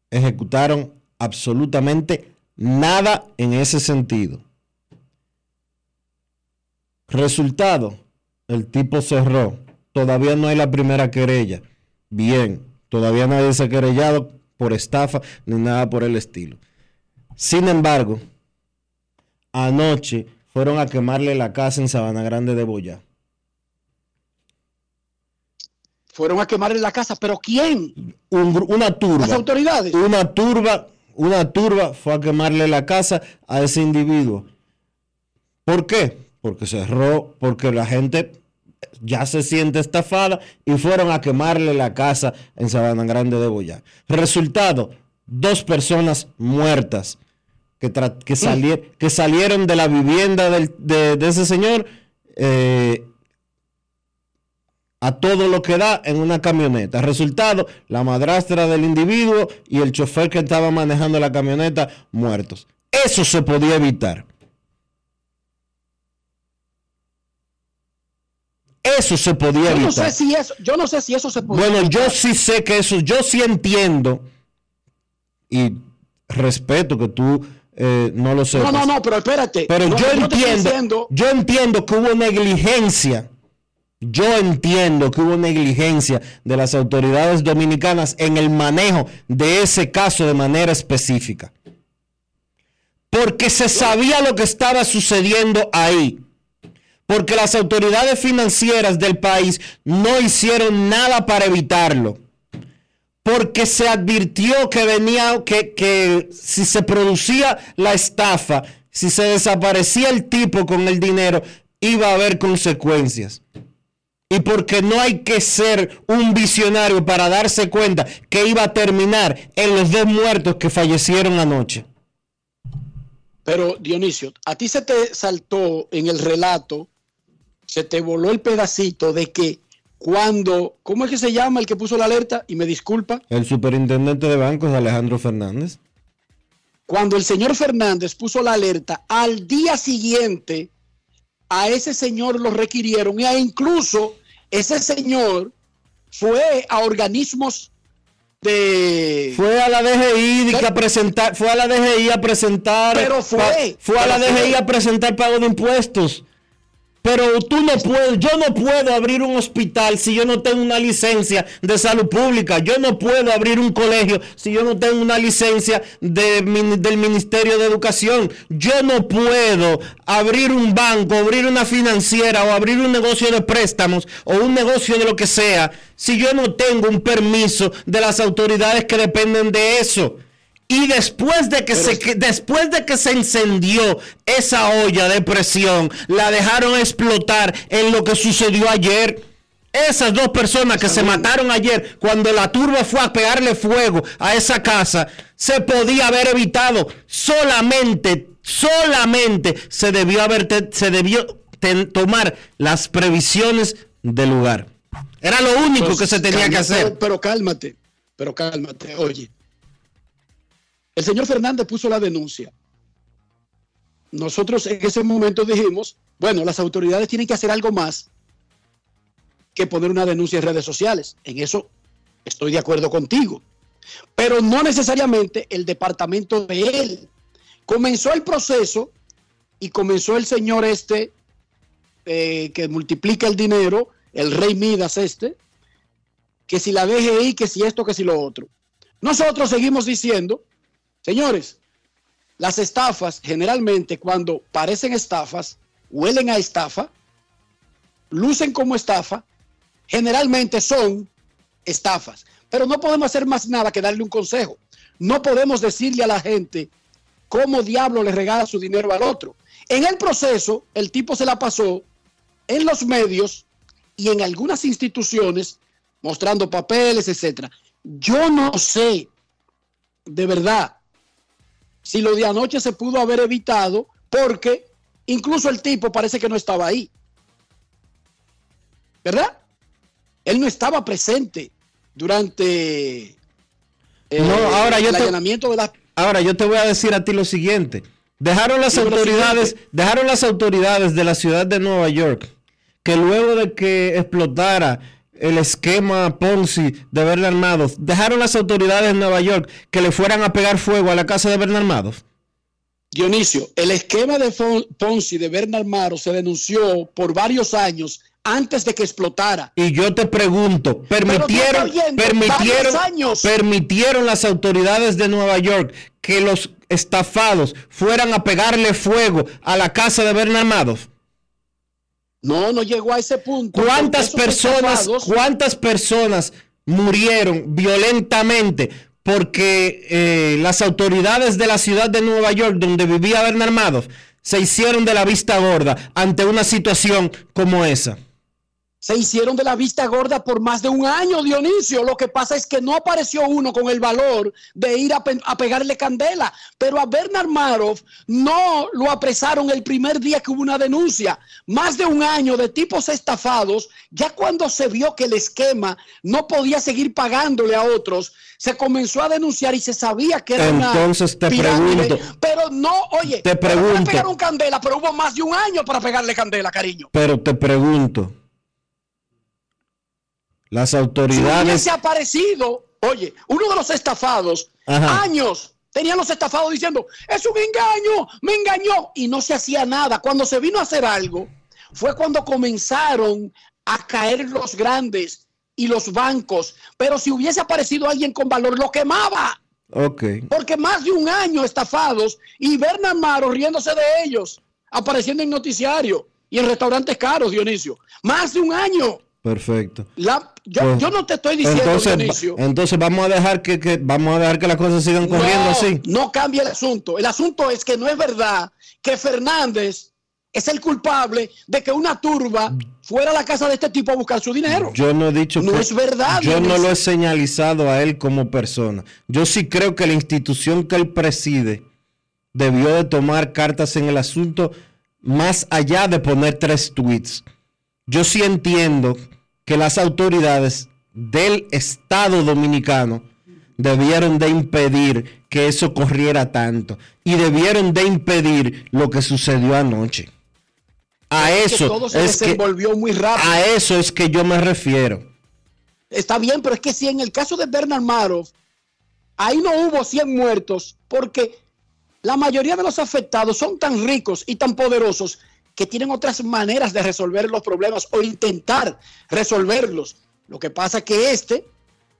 ejecutaron absolutamente nada en ese sentido. Resultado, el tipo cerró. Todavía no hay la primera querella. Bien, todavía nadie se ha querellado por estafa ni nada por el estilo. Sin embargo, anoche fueron a quemarle la casa en Sabana Grande de Boyá. Fueron a quemarle la casa, pero ¿quién? Un una turba. Las autoridades. Una turba, una turba fue a quemarle la casa a ese individuo. ¿Por qué? Porque cerró, porque la gente ya se siente estafada y fueron a quemarle la casa en Sabana Grande de Boyá. Resultado, dos personas muertas que, que, salier- que salieron de la vivienda del- de, de ese señor eh, a todo lo que da en una camioneta. Resultado, la madrastra del individuo y el chofer que estaba manejando la camioneta muertos. Eso se podía evitar. Eso se podía Yo no evitar. sé si eso, yo no sé si eso se puede. Bueno, yo sí sé que eso, yo sí entiendo y respeto que tú eh, no lo sepas. No, no, no, pero espérate. Pero No, yo entiendo, yo entiendo que hubo negligencia. Yo entiendo que hubo negligencia de las autoridades dominicanas en el manejo de ese caso de manera específica. Porque se sabía lo que estaba sucediendo ahí. Porque las autoridades financieras del país no hicieron nada para evitarlo porque se advirtió que venía, que, que si se producía la estafa, si se desaparecía el tipo con el dinero, iba a haber consecuencias. Y porque no hay que ser un visionario para darse cuenta que iba a terminar en los dos muertos que fallecieron anoche. Pero Dionisio, a ti se te saltó en el relato se te voló el pedacito de que cuando, ¿cómo es que se llama el que puso la alerta? Y me disculpa, El superintendente de bancos, Alejandro Fernández. cuando el señor Fernández puso la alerta, al día siguiente a ese señor lo requirieron e incluso ese señor fue a organismos de... Fue a la DGI que a presentar, fue a la DGI a presentar, Pero fue, pa- fue a la fue. DGI a presentar pago de impuestos. Pero tú no puedes, yo no puedo abrir un hospital si yo no tengo una licencia de salud pública. Yo no puedo abrir un colegio si yo no tengo una licencia de del Ministerio de Educación. Yo no puedo abrir un banco, abrir una financiera o abrir un negocio de préstamos o un negocio de lo que sea si yo no tengo un permiso de las autoridades que dependen de eso. Y después de que se que- después de que se encendió esa olla de presión, la dejaron explotar en lo que sucedió ayer. Esas dos personas que se mataron ayer, cuando la turba fue a pegarle fuego a esa casa, se podía haber evitado. Solamente, solamente se debió haber te- se debió ten- tomar las previsiones del lugar. Era lo único que se tenía que hacer. Pero, pero cálmate, pero cálmate. Oye, el señor Fernández puso la denuncia. Nosotros en ese momento dijimos, bueno, las autoridades tienen que hacer algo más que poner una denuncia en redes sociales. En eso estoy de acuerdo contigo. Pero no necesariamente el departamento de él. Comenzó el proceso y comenzó el señor este eh, que multiplica el dinero, el rey Midas este, que si la DGI, que si esto, que si lo otro. Nosotros seguimos diciendo, señores, las estafas generalmente cuando parecen estafas, huelen a estafa, lucen como estafa, generalmente son estafas. Pero no podemos hacer más nada que darle un consejo. No podemos decirle a la gente cómo diablo le regala su dinero al otro. En el proceso, el tipo se la pasó en los medios y en algunas instituciones mostrando papeles, etcétera. Yo no sé, de verdad, si lo de anoche se pudo haber evitado, porque incluso el tipo parece que no estaba ahí. ¿Verdad? Él no estaba presente durante eh, No, ahora yo el te- allanamiento de las Ahora yo te voy a decir a ti lo siguiente. Dejaron las autoridades, siguiente. dejaron las autoridades de la ciudad de Nueva York que luego de que explotara el esquema Ponzi de Bernard Madoff, dejaron las autoridades de Nueva York que le fueran a pegar fuego a la casa de Bernard Madoff. Dionisio, el esquema de Ponzi de Bernard Maro se denunció por varios años antes de que explotara. Y yo te pregunto, permitieron, oyendo, permitieron, años. permitieron las autoridades de Nueva York que los estafados fueran a pegarle fuego a la casa de Bernard Madoff. No, no llegó a ese punto. ¿Cuántas personas, cuántas personas murieron violentamente porque eh, las autoridades de la ciudad de Nueva York, donde vivía Bernard Madoff, se hicieron de la vista gorda ante una situación como esa? Se hicieron de la vista gorda por más de un año, Dionisio. Lo que pasa es que no apareció uno con el valor de ir a, pe- a pegarle candela. Pero a Bernard Madoff no lo apresaron el primer día que hubo una denuncia. Más de un año de tipos estafados. Ya cuando se vio que el esquema no podía seguir pagándole a otros, se comenzó a denunciar y se sabía que era una Entonces te pirámide. pregunto. Pero no, oye, Te pero no le pregunto. pegaron candela, pero hubo más de un año para pegarle candela, cariño. Pero te pregunto, las Si autoridades... hubiese aparecido, oye, uno de los estafados, Ajá. años, tenían los estafados diciendo, es un engaño, me engañó, y no se hacía nada. Cuando se vino a hacer algo, fue cuando comenzaron a caer los grandes y los bancos. Pero si hubiese aparecido alguien con valor, lo quemaba. Ok. Porque más de un año estafados y Bernard Maro riéndose de ellos, apareciendo en noticiario y en restaurantes caros, Dionisio. Más de un año. Perfecto. La- yo, Pues, yo no te estoy diciendo, entonces, Dionisio. entonces vamos a dejar que, que- vamos a dejar que las cosas sigan corriendo no, así. no cambia el asunto. El asunto es que no es verdad que Fernández es el culpable de que una turba fuera a la casa de este tipo a buscar su dinero. Yo no he dicho No que es verdad, Yo no lo he señalizado a él como persona. Yo sí creo que la institución que él preside debió de tomar cartas en el asunto más allá de poner tres tweets. yo sí entiendo que las autoridades del Estado dominicano debieron de impedir que eso corriera tanto y debieron de impedir lo que sucedió anoche. A Es que eso todo se es que desenvolvió muy rápido. a eso es que yo me refiero. Está bien, pero es que si en el caso de Bernard Madoff, ahí no hubo 100 muertos, porque la mayoría de los afectados son tan ricos y tan poderosos que tienen otras maneras de resolver los problemas o intentar resolverlos. Lo que pasa que este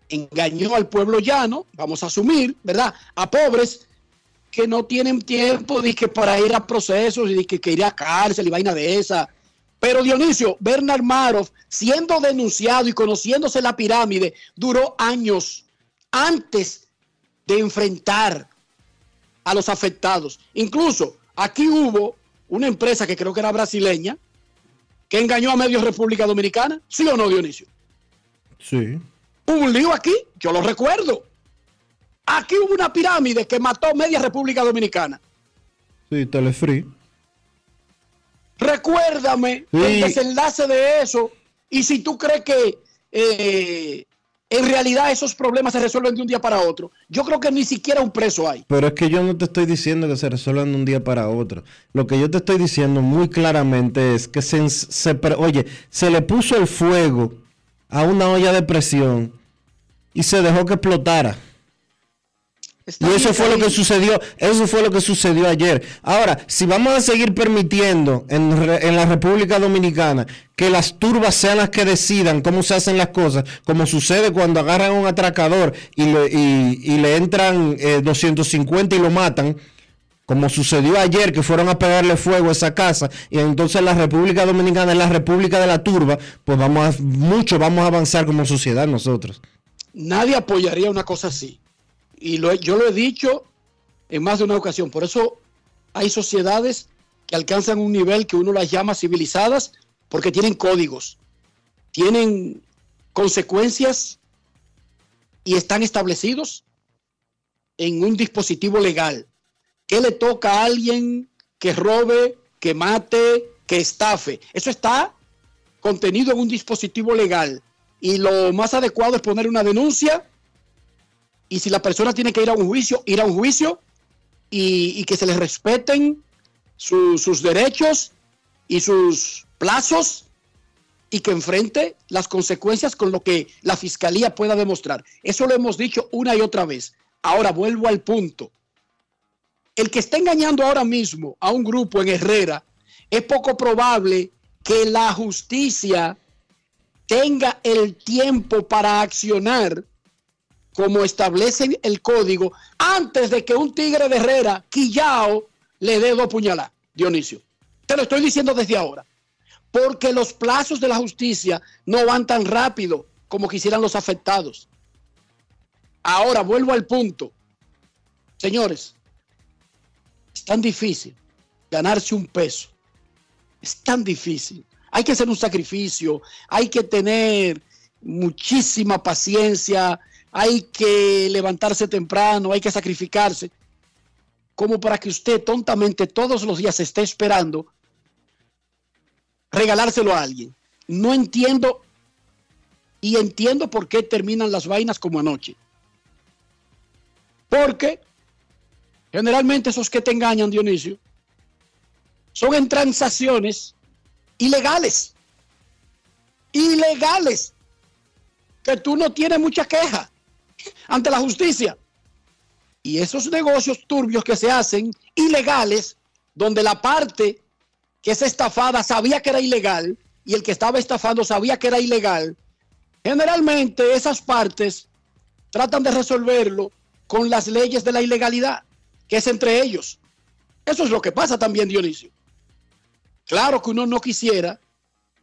engañó al pueblo llano, vamos a asumir, ¿verdad? A pobres que no tienen tiempo de que para ir a procesos y que, ir a cárcel y vaina de esa. Pero Dionisio, Bernard Madoff, siendo denunciado y conociéndose la pirámide, duró años antes de enfrentar a los afectados. Incluso aquí hubo una empresa que creo que era brasileña que engañó a medios República Dominicana. ¿Sí o no, Dionisio? Sí. Hubo un lío aquí, yo lo recuerdo. Aquí hubo una pirámide que mató media República Dominicana. Sí, Telefree. Recuérdame Sí. el desenlace de eso y si tú crees que eh, en realidad esos problemas se resuelven de un día para otro. Yo creo que ni siquiera un preso hay. Pero es que yo no te estoy diciendo que se resuelvan de un día para otro. Lo que yo te estoy diciendo muy claramente es que se, se oye, se le puso el fuego a una olla de presión y se dejó que explotara. Y eso fue lo que sucedió, eso fue lo que sucedió ayer. Ahora, si vamos a seguir permitiendo en, en la República Dominicana que las turbas sean las que decidan cómo se hacen las cosas, como sucede cuando agarran a un atracador y le, y- y le entran eh, 250 y lo matan, como sucedió ayer que fueron a pegarle fuego a esa casa y entonces la República Dominicana es la República de la turba, pues vamos a, mucho vamos a avanzar como sociedad nosotros. Nadie apoyaría una cosa así. Y lo yo lo he dicho en más de una ocasión. Por eso hay sociedades que alcanzan un nivel que uno las llama civilizadas porque tienen códigos, tienen consecuencias y están establecidos en un dispositivo legal. ¿Qué le toca a alguien que robe, que mate, que estafe? Eso está contenido en un dispositivo legal. Y lo más adecuado es poner una denuncia y si la persona tiene que ir a un juicio, ir a un juicio y, que se les respeten su- sus derechos y sus plazos y que enfrente las consecuencias con lo que la fiscalía pueda demostrar. Eso lo hemos dicho una y otra vez. Ahora vuelvo al punto. El que está engañando ahora mismo a un grupo en Herrera, es poco probable que la justicia tenga el tiempo para accionar como establece el código antes de que un tigre de Herrera, Quillao, le dé dos puñaladas, Dionisio. Te lo estoy diciendo desde ahora. Porque los plazos de la justicia no van tan rápido como quisieran los afectados. Ahora vuelvo al punto. Señores, es tan difícil ganarse un peso. Es tan difícil. Hay que hacer un sacrificio, hay que tener muchísima paciencia, hay que levantarse temprano, hay que sacrificarse, como para que usted tontamente todos los días esté esperando regalárselo a alguien. No entiendo y entiendo por qué terminan las vainas como anoche. Porque generalmente esos que te engañan, Dionisio, son en transacciones ilegales. Ilegales. Que tú no tienes mucha queja ante la justicia. Y esos negocios turbios que se hacen ilegales, donde la parte que es estafada sabía que era ilegal y el que estaba estafando sabía que era ilegal, generalmente esas partes tratan de resolverlo con las leyes de la ilegalidad, que es entre ellos. Eso es lo que pasa también, Dionisio. Claro que uno no quisiera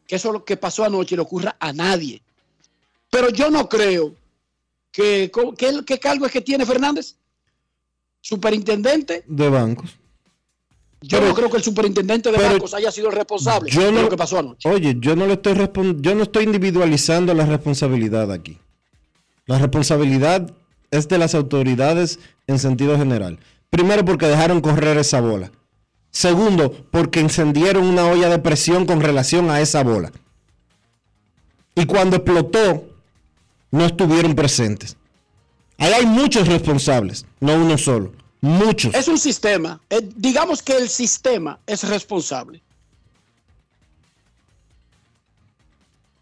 que eso lo que pasó anoche le ocurra a nadie. Pero yo no creo que, que- ¿qué cargo es que tiene Fernández? Superintendente. De bancos. Yo Pero- no creo que el superintendente de bancos haya sido el responsable Yo de no, lo que pasó anoche. Oye, yo no le estoy yo no estoy individualizando la responsabilidad aquí. La responsabilidad es de las autoridades en sentido general. Primero porque dejaron correr esa bola. Segundo, porque encendieron una olla de presión con relación a esa bola. y cuando explotó no estuvieron presentes. Ahí hay muchos responsables, no uno solo. Muchos. Es un sistema. Eh, digamos que el sistema es responsable.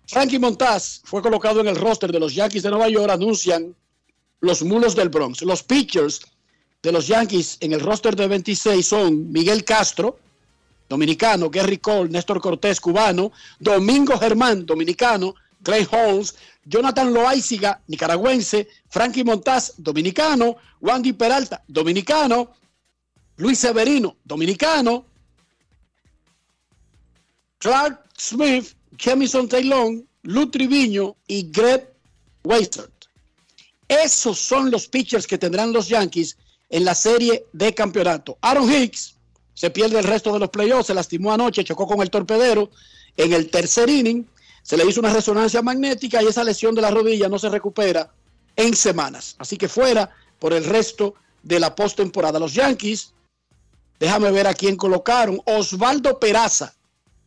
Frankie Montaz fue colocado en el roster de los Yankees de Nueva York, anuncian los mulos del Bronx. Los pitchers de los Yankees en el roster de 26 son Miguel Castro, dominicano, Gary Cole, Néstor Cortés, cubano, Domingo Germán, dominicano, Clay Holmes, Jonathan Loaiziga, nicaragüense, Frankie Montaz, dominicano, Wandy Peralta, dominicano, Luis Severino, dominicano, Clark Smith, Jamison Taylor, Lou Triviño y Greg Weissert. Esos son los pitchers que tendrán los Yankees en la serie de campeonato. Aaron Hicks se pierde el resto de los playoffs, se lastimó anoche, chocó con el torpedero en el tercer inning, se le hizo una resonancia magnética y esa lesión de la rodilla no se recupera en semanas. Así que fuera por el resto de la postemporada. Los Yankees, déjame ver a quién colocaron. Osvaldo Peraza,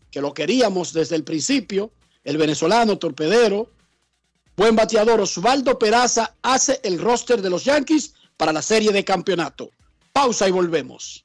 que lo queríamos desde el principio, el venezolano torpedero, buen bateador. Osvaldo Peraza hace el roster de los Yankees para la serie de campeonato. Pausa y volvemos.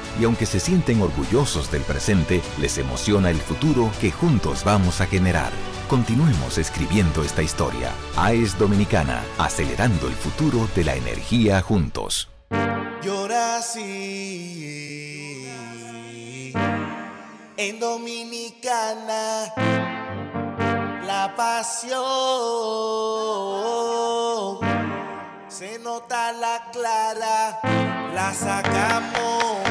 Y aunque se sienten orgullosos del presente, les emociona el futuro que juntos vamos a generar. Continuemos escribiendo esta historia. AES Dominicana, acelerando el futuro de la energía juntos. Llora así en Dominicana la pasión se nota la clara la sacamos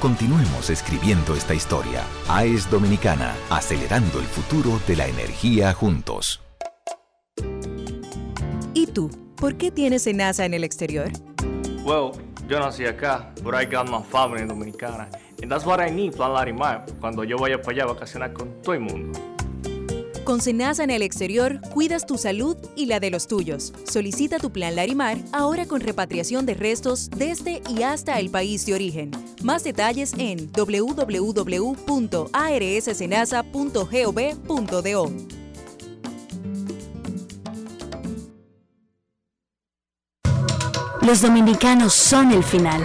Continuemos escribiendo esta historia. AES Dominicana, acelerando el futuro de la energía juntos. ¿Y tú? ¿Por qué tienes NASA en el exterior? Well, yo nací acá, but I got my family dominicana. And that's what I need, Plan Larimar, cuando yo vaya para allá a vacacionar con todo el mundo. Con Senasa en el exterior, cuidas tu salud y la de los tuyos. Solicita tu plan Larimar ahora con repatriación de restos desde y hasta el país de origen. Más detalles en www.arssenasa.gov.do. Los dominicanos son el final.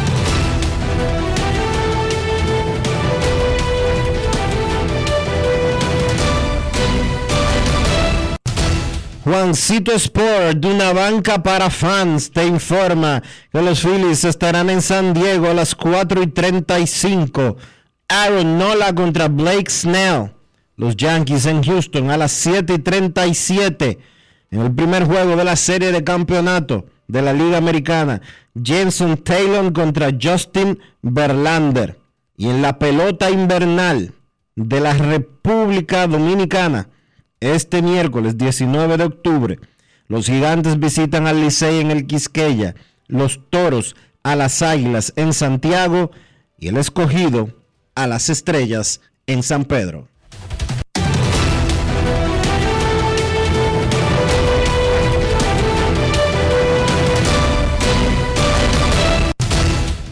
Juancito Sport, de una banca para fans, te informa que los Phillies estarán en San Diego a las 4 y 35. Aaron Nola contra Blake Snell. Los Yankees en Houston a las 7 y 37. En el primer juego de la serie de campeonato de la Liga Americana, Jenson Taylor contra Justin Verlander. Y en la pelota invernal de la República Dominicana, este miércoles 19 de octubre, los gigantes visitan al Licey en el Quisqueya, los toros a las águilas en Santiago y el escogido a las estrellas en San Pedro.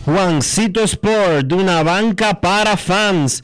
Juancito Sport, de una banca para fans,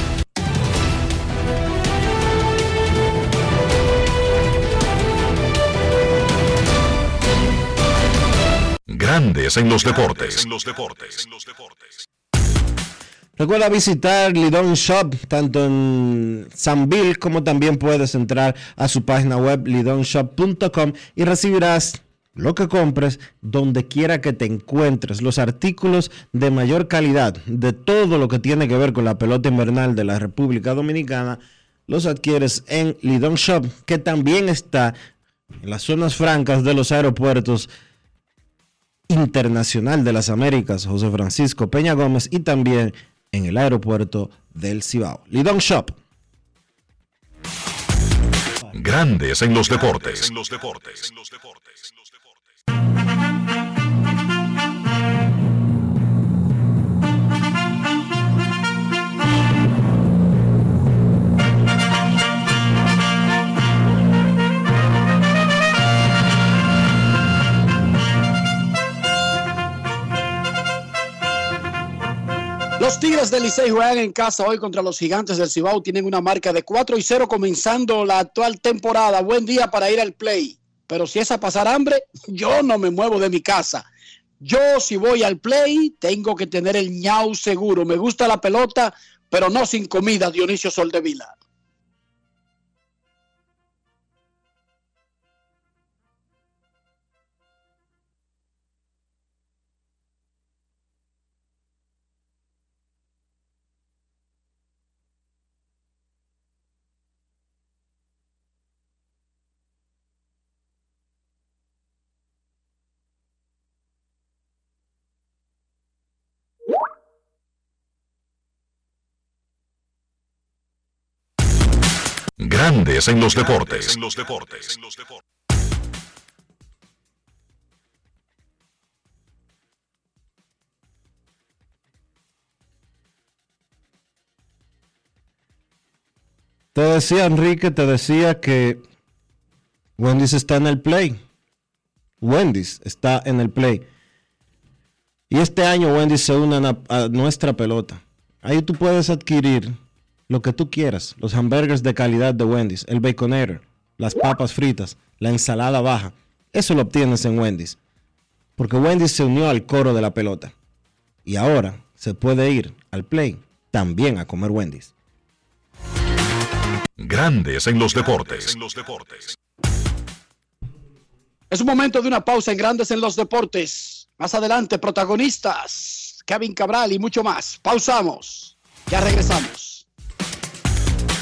Grandes en los deportes. Recuerda visitar Lidon Shop tanto en Sanville como también puedes entrar a su página web lidonshop.com y recibirás lo que compres donde quiera que te encuentres, los artículos de mayor calidad de todo lo que tiene que ver con la pelota invernal de la República Dominicana, los adquieres en Lidon Shop, que también está en las zonas francas de los aeropuertos Internacional de las Américas, José Francisco Peña Gómez, y también en el aeropuerto del Cibao. Lidon Shop. Grandes en los deportes. Los Tigres del Licey juegan en casa hoy contra los Gigantes del Cibao. Tienen una marca de 4 y 0 comenzando la actual temporada. Buen día para ir al play. Pero si es a pasar hambre, yo no me muevo de mi casa. Yo si voy al play, tengo que tener el ñau seguro. Me gusta la pelota, pero no sin comida, Dionisio Soldevila. Grandes en los deportes. Te decía Enrique, te decía que Wendy's está en el play. Wendy's está en el play. Y este año Wendy's se une a, a nuestra pelota. Ahí tú puedes adquirir lo que tú quieras. Los hamburgers de calidad de Wendy's, el baconator, las papas fritas, la ensalada baja. Eso lo obtienes en Wendy's. Porque Wendy's se unió al coro de la pelota. Y ahora se puede ir al play también a comer Wendy's. Grandes en los deportes. Es un momento de una pausa en Grandes en los Deportes. Más adelante, protagonistas, Kevin Cabral y mucho más. Pausamos. Ya regresamos.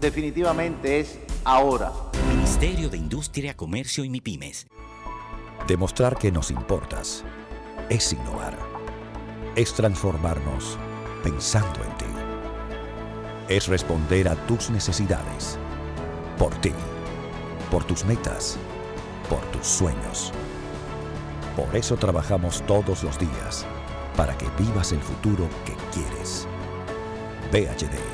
definitivamente es ahora. Ministerio de Industria, Comercio y MIPIMES. Demostrar que nos importas es innovar. Es transformarnos pensando en ti. Es responder a tus necesidades. Por ti. Por tus metas. Por tus sueños. Por eso trabajamos todos los días. Para que vivas el futuro que quieres. VHD.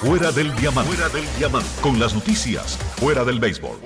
Fuera del diamante. Fuera del diamante. Con las noticias. Fuera del béisbol.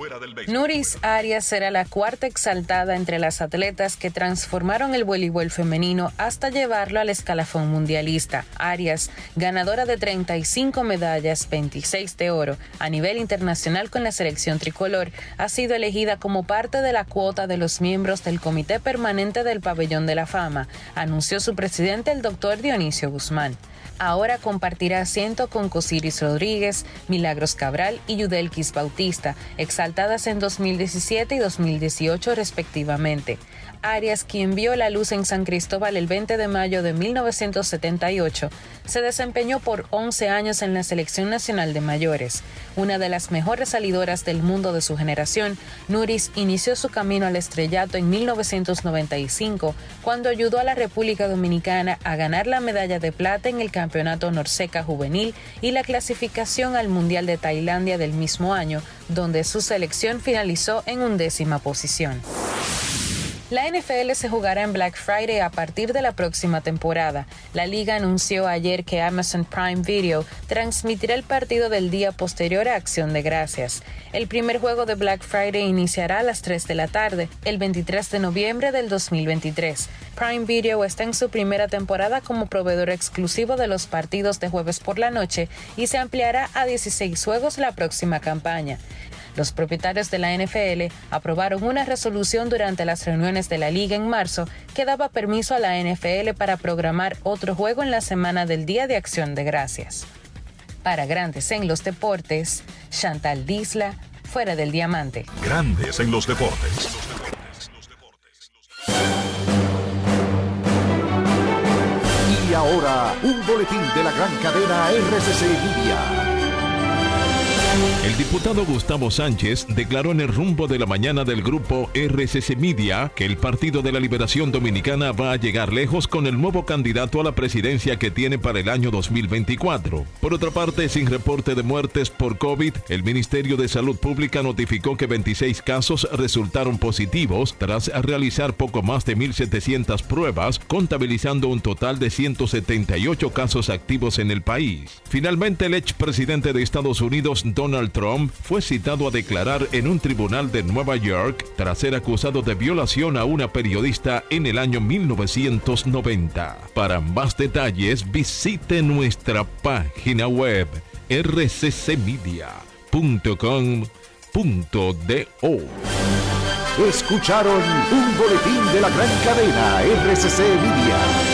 Nuris Arias será la cuarta exaltada entre las atletas que transformaron el voleibol femenino hasta llevarlo al escalafón mundialista. Arias, ganadora de 35 medallas, 26 de oro, a nivel internacional con la selección tricolor, ha sido elegida como parte de la cuota de los miembros del Comité Permanente del Pabellón de la Fama, anunció su presidente el doctor Dionisio Guzmán ahora compartirá asiento con Rodríguez, Milagros Cabral y Yudelquis Bautista, exaltadas en 2017 y 2018 respectivamente. Arias, quien vio la luz en San Cristóbal el 20 de mayo de 1978, se desempeñó por 11 años en la Selección Nacional de Mayores. Una de las mejores salidoras del mundo de su generación, Nuris inició su camino al estrellato en 1995, cuando ayudó a la República Dominicana a ganar la medalla de plata en el Campeonato Norseca Juvenil y la clasificación al Mundial de Tailandia del mismo año, donde su selección finalizó en undécima posición. La NFL se jugará en Black Friday a partir de la próxima temporada. La liga anunció ayer que Amazon Prime Video transmitirá el partido del día posterior a Acción de Gracias. El primer juego de Black Friday iniciará a las 3 de la tarde, el 23 de noviembre del 2023. Prime Video está en su primera temporada como proveedor exclusivo de los partidos de jueves por la noche y se ampliará a 16 juegos la próxima campaña. Los propietarios de la NFL aprobaron una resolución durante las reuniones de la liga en marzo que daba permiso a la NFL para programar otro juego en la semana del Día de Acción de Gracias. Para Grandes en los Deportes, Chantal Disla, fuera del diamante. Grandes en los deportes. Y ahora, un boletín de la gran cadena RCC Media. El diputado Gustavo Sánchez declaró en el rumbo de la mañana del grupo RCC Media que el Partido de la Liberación Dominicana va a llegar lejos con el nuevo candidato a la presidencia que tiene para el año 2024. Por otra parte, sin reporte de muertes por COVID, el Ministerio de Salud Pública notificó que 26 casos resultaron positivos tras realizar poco más de 1.700 pruebas, contabilizando un total de 178 casos activos en el país. Finalmente, el expresidente de Estados Unidos, Donald Trump, fue citado a declarar en un tribunal de Nueva York tras ser acusado de violación a una periodista en el año 1990. Para más detalles, visite nuestra página web rccmedia.com.do. Escucharon un boletín de la gran cadena RCC Media.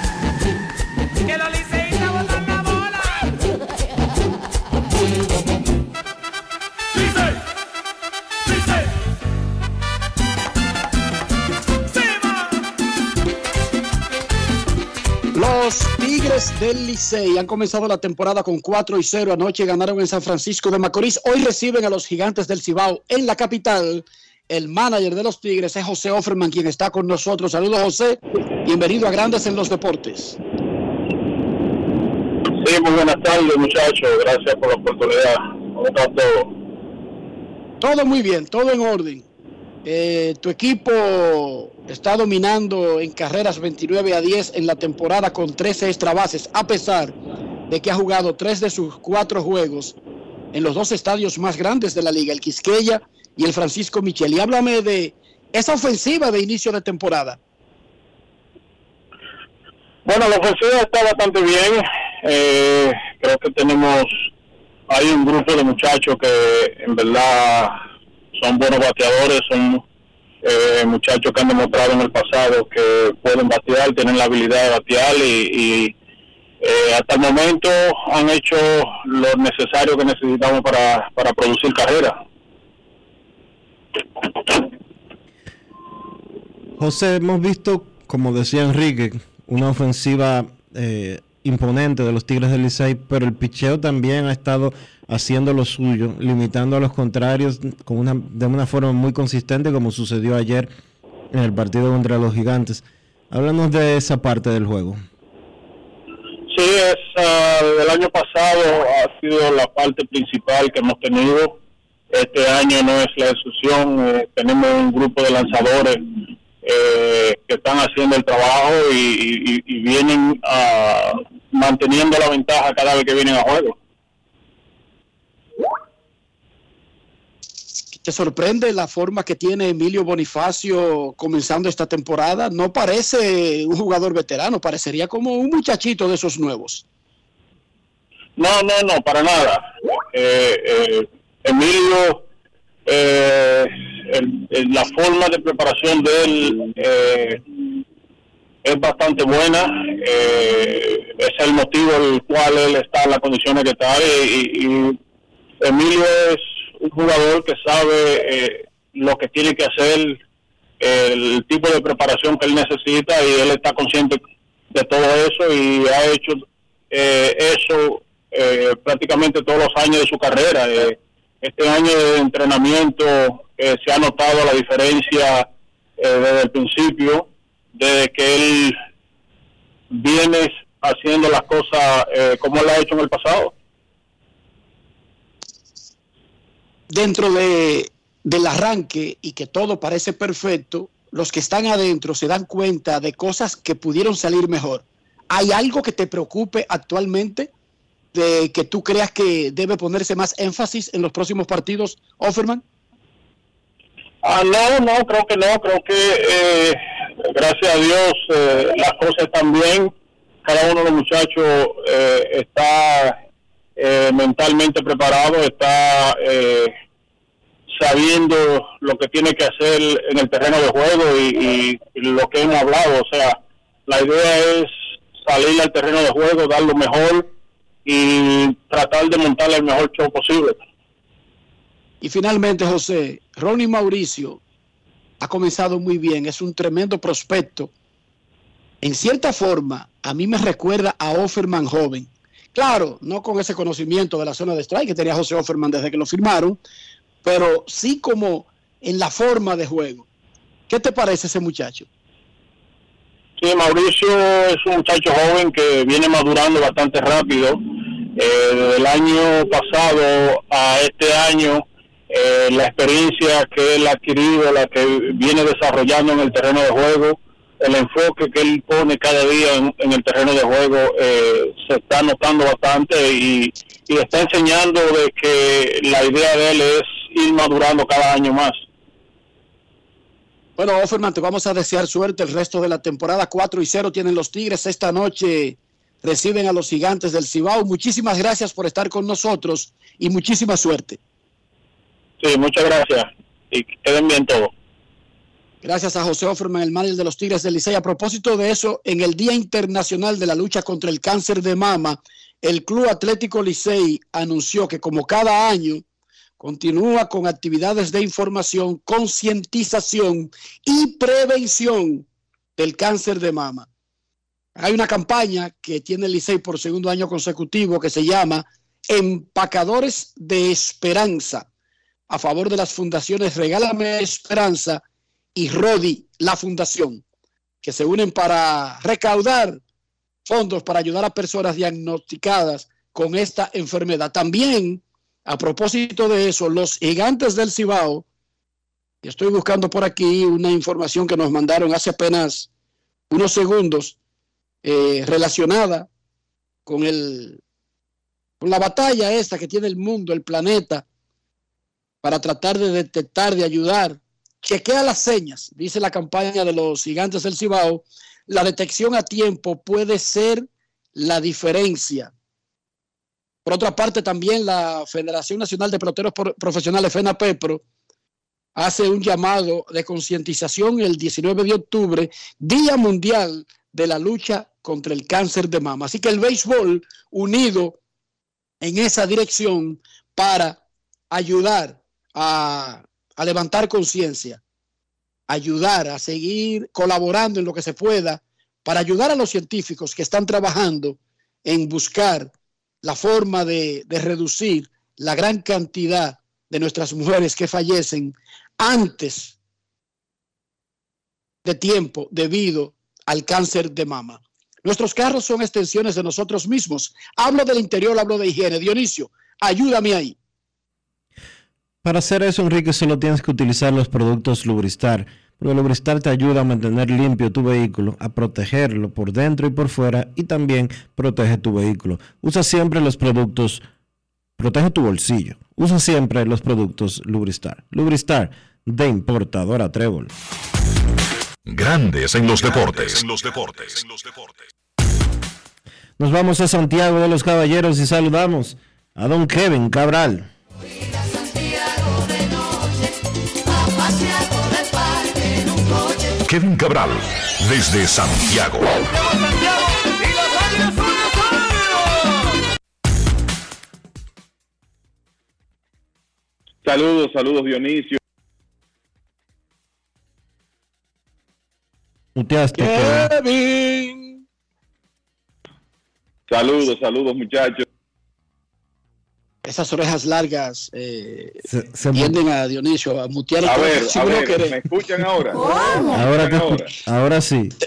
Los Tigres del Licey han comenzado la temporada con 4 y 0. Anoche ganaron en San Francisco de Macorís. Hoy reciben a los Gigantes del Cibao en la capital. El manager de los Tigres es José Offerman, quien está con nosotros. Saludos, José. Bienvenido a Grandes en los Deportes. Sí, muy buenas tardes, muchachos. Gracias por la oportunidad. ¿Cómo está todo? Todo muy bien, todo en orden. Eh, tu equipo está dominando en carreras 29 a 10 en la temporada con 13 extra bases, a pesar de que ha jugado tres de sus cuatro juegos en los dos estadios más grandes de la liga, el Quisqueya y el Francisco Michel. Y háblame de esa ofensiva de inicio de temporada. Bueno, la ofensiva está bastante bien. Eh, creo que tenemos, hay un grupo de muchachos que en verdad son buenos bateadores, son eh, muchachos que han demostrado en el pasado que pueden batear, tienen la habilidad de batear y, eh, hasta el momento han hecho lo necesario que necesitamos para, para producir carrera. José, hemos visto, como decía Enrique, una ofensiva eh, imponente de los Tigres del Licey, pero el picheo también ha estado haciendo lo suyo, limitando a los contrarios con una, de una forma muy consistente, como sucedió ayer en el partido contra los Gigantes. Háblanos de esa parte del juego. Sí, es desde el año pasado ha sido la parte principal que hemos tenido. Este año no es la excepción. Eh, tenemos un grupo de lanzadores eh, que están haciendo el trabajo y, vienen ah, manteniendo la ventaja cada vez que vienen a juego. ¿Te sorprende la forma que tiene Emilio Bonifacio comenzando esta temporada? No parece un jugador veterano, parecería como un muchachito de esos nuevos. No, no, no, para nada. Eh, eh, Emilio, eh, la forma de preparación de él es bastante buena. es el motivo el cual él está en las condiciones que está. Y Emilio es un jugador que sabe eh, lo que tiene que hacer, el tipo de preparación que él necesita y él está consciente de todo eso y ha hecho eh, eso eh, prácticamente todos los años de su carrera. Eh, este año de entrenamiento eh, se ha notado la diferencia desde el principio, desde que él viene haciendo las cosas como él ha hecho en el pasado. Dentro de, del arranque y que todo parece perfecto, los que están adentro se dan cuenta de cosas que pudieron salir mejor. ¿Hay algo que te preocupe actualmente de que tú creas que debe ponerse más énfasis en los próximos partidos, Offerman? Ah, no, no, creo que no, creo que eh, gracias a Dios eh, las cosas están bien. Cada uno de los muchachos eh, está eh, mentalmente preparado, está eh, sabiendo lo que tiene que hacer en el terreno de juego y, y- lo que hemos hablado. O sea, la idea es salir al terreno de juego, dar lo mejor y tratar de montar el mejor show posible. Y finalmente, José, Ronnie Mauricio ha comenzado muy bien, es un tremendo prospecto. En cierta forma, a mí me recuerda a Offerman joven. Claro, no con ese conocimiento de la zona de strike que tenía José Offerman desde que lo firmaron, pero sí como en la forma de juego. ¿Qué te parece ese muchacho? Sí, Mauricio es un muchacho joven que viene madurando bastante rápido. Eh, desde el año pasado a este año, eh, la experiencia que él ha adquirido, la que viene desarrollando en el terreno de juego, el enfoque que él pone cada día en, en el terreno de juego, eh, se está notando bastante y, y está enseñando de que la idea de él es ir madurando cada año más. Bueno, Offerman, te vamos a desear suerte el resto de la temporada. 4 y 0 tienen los Tigres. Esta noche reciben a los gigantes del Cibao. Muchísimas gracias por estar con nosotros y muchísima suerte. Sí, muchas gracias y que queden bien todos. Gracias a José Offerman, el manager de los Tigres del Licey. A propósito de eso, en el Día Internacional de la Lucha contra el Cáncer de Mama, el Club Atlético Licey anunció que como cada año continúa con actividades de información, concientización y prevención del cáncer de mama. Hay una campaña que tiene el Licey por segundo año consecutivo que se llama Empacadores de Esperanza a favor de las fundaciones Regálame Esperanza y Rodi, la fundación, que se unen para recaudar fondos para ayudar a personas diagnosticadas con esta enfermedad. También, a propósito de eso, los gigantes del Cibao, estoy buscando por aquí una información que nos mandaron hace apenas unos segundos eh, relacionada con, el, con la batalla esta que tiene el mundo, el planeta, para tratar de detectar, de ayudar. Chequea las señas, dice la campaña de los gigantes del Cibao. La detección a tiempo puede ser la diferencia. Por otra parte, también la Federación Nacional de Peloteros Pro- Profesionales, FENAPEPRO, hace un llamado de concientización el 19 de octubre, Día Mundial de la Lucha contra el Cáncer de Mama. Así que el béisbol unido en esa dirección para ayudar a, a levantar conciencia, ayudar a seguir colaborando en lo que se pueda para ayudar a los científicos que están trabajando en buscar la forma de, reducir la gran cantidad de nuestras mujeres que fallecen antes de tiempo debido al cáncer de mama. Nuestros carros son extensiones de nosotros mismos. Hablo del interior, hablo de higiene. Dionisio, ayúdame ahí. Para hacer eso, Enrique, solo tienes que utilizar los productos Lubristar. Porque Lubristar te ayuda a mantener limpio tu vehículo, a protegerlo por dentro y por fuera y también protege tu vehículo. Usa siempre los productos, protege tu bolsillo. Usa siempre los productos Lubristar. Lubristar de importadora Trébol. Grandes en los deportes. Nos vamos a Santiago de los Caballeros y saludamos a don Kevin Cabral. Kevin Cabral, desde Santiago. Saludos, saludos Dionisio. Muteaste, Kevin. Saludos, saludos muchachos. Esas orejas largas eh, Se- se tienden a Dionisio a mutear el A ver, si a uno ver, quiere. ¿me escuchan ahora? Ahora, te ahora? sí. [laughs]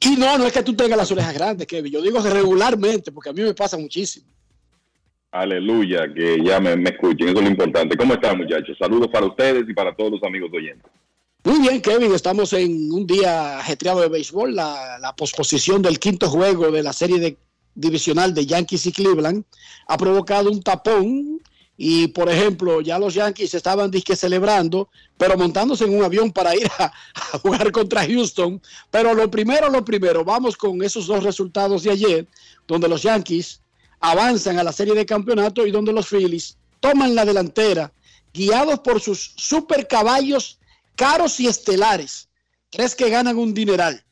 Y no, no es que tú tengas las orejas grandes, Kevin. Yo digo regularmente, porque a mí me pasa muchísimo. Aleluya, que ya me, me escuchen, eso es lo importante. ¿Cómo están muchachos? Saludos para ustedes y para todos los amigos oyentes. Muy bien, Kevin. Estamos en un día ajetreado de béisbol. La, la posposición del quinto juego de la serie de, divisional de Yankees y Cleveland ha provocado un tapón. Y, por ejemplo, ya los Yankees estaban disque celebrando, pero montándose en un avión para ir a, jugar contra Houston. Pero lo primero, lo primero, vamos con esos dos resultados de ayer, donde los Yankees avanzan a la serie de campeonato y donde los Phillies toman la delantera, guiados por sus super caballos caros y estelares. Tres que ganan un dineral.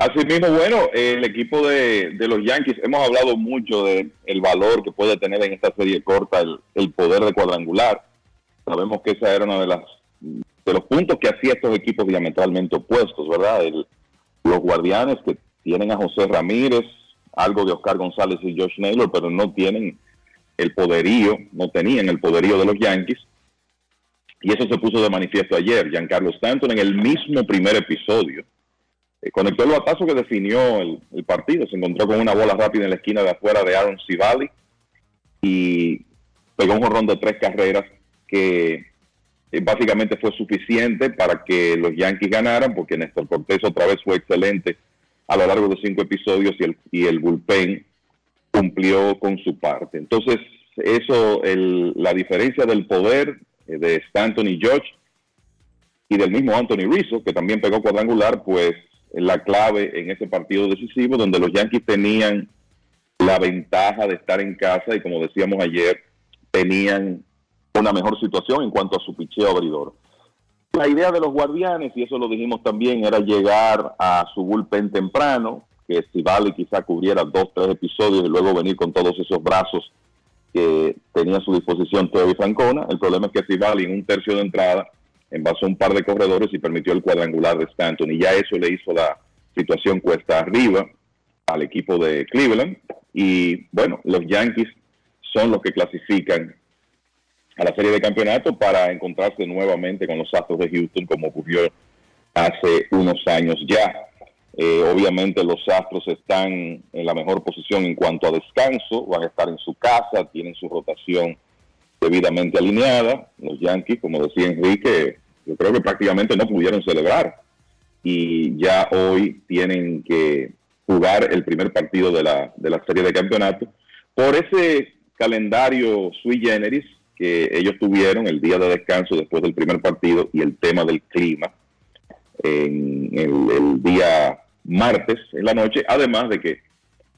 Así mismo, bueno, el equipo de, de los Yankees, hemos hablado mucho del el valor que puede tener en esta serie corta el, el poder de cuadrangular. Sabemos que esa era una de las de los puntos que hacía estos equipos diametralmente opuestos, ¿verdad? El- los guardianes que tienen a José Ramírez, algo de Oscar González y Josh Naylor, pero no tienen el poderío, no tenían el poderío de los Yankees. Y eso se puso de manifiesto ayer. Giancarlo Stanton en el mismo primer episodio eh, conectó el batazo que definió el, partido. Se encontró con una bola rápida en la esquina de afuera de Aaron Civali y pegó un jorrón de tres carreras que eh, básicamente fue suficiente para que los Yankees ganaran, porque Néstor Cortés otra vez fue excelente a lo largo de cinco episodios y el, y el bullpen cumplió con su parte. Entonces, eso, el- la diferencia del poder eh, de Stanton y George y del mismo Anthony Rizzo, que también pegó cuadrangular, pues la clave en ese partido decisivo, donde los Yankees tenían la ventaja de estar en casa y como decíamos ayer, tenían una mejor situación en cuanto a su picheo abridor. La idea de los guardianes, y eso lo dijimos también, era llegar a su bullpen temprano, que si vale quizá cubriera dos, tres episodios y luego venir con todos esos brazos que tenía a su disposición Teo y Francona. El problema es que si en un tercio de entrada envasó un par de corredores y permitió el cuadrangular de Stanton. Y ya eso le hizo la situación cuesta arriba al equipo de Cleveland. Y bueno, los Yankees son los que clasifican a la serie de campeonato para encontrarse nuevamente con los Astros de Houston como ocurrió hace unos años ya. Eh, obviamente los Astros están en la mejor posición en cuanto a descanso, van a estar en su casa, tienen su rotación debidamente alineada. Los Yankees, como decía Enrique, yo creo que prácticamente no pudieron celebrar y ya hoy tienen que jugar el primer partido de la, de la serie de campeonato por ese calendario sui generis que ellos tuvieron el día de descanso después del primer partido y el tema del clima en el, día martes en la noche, además de que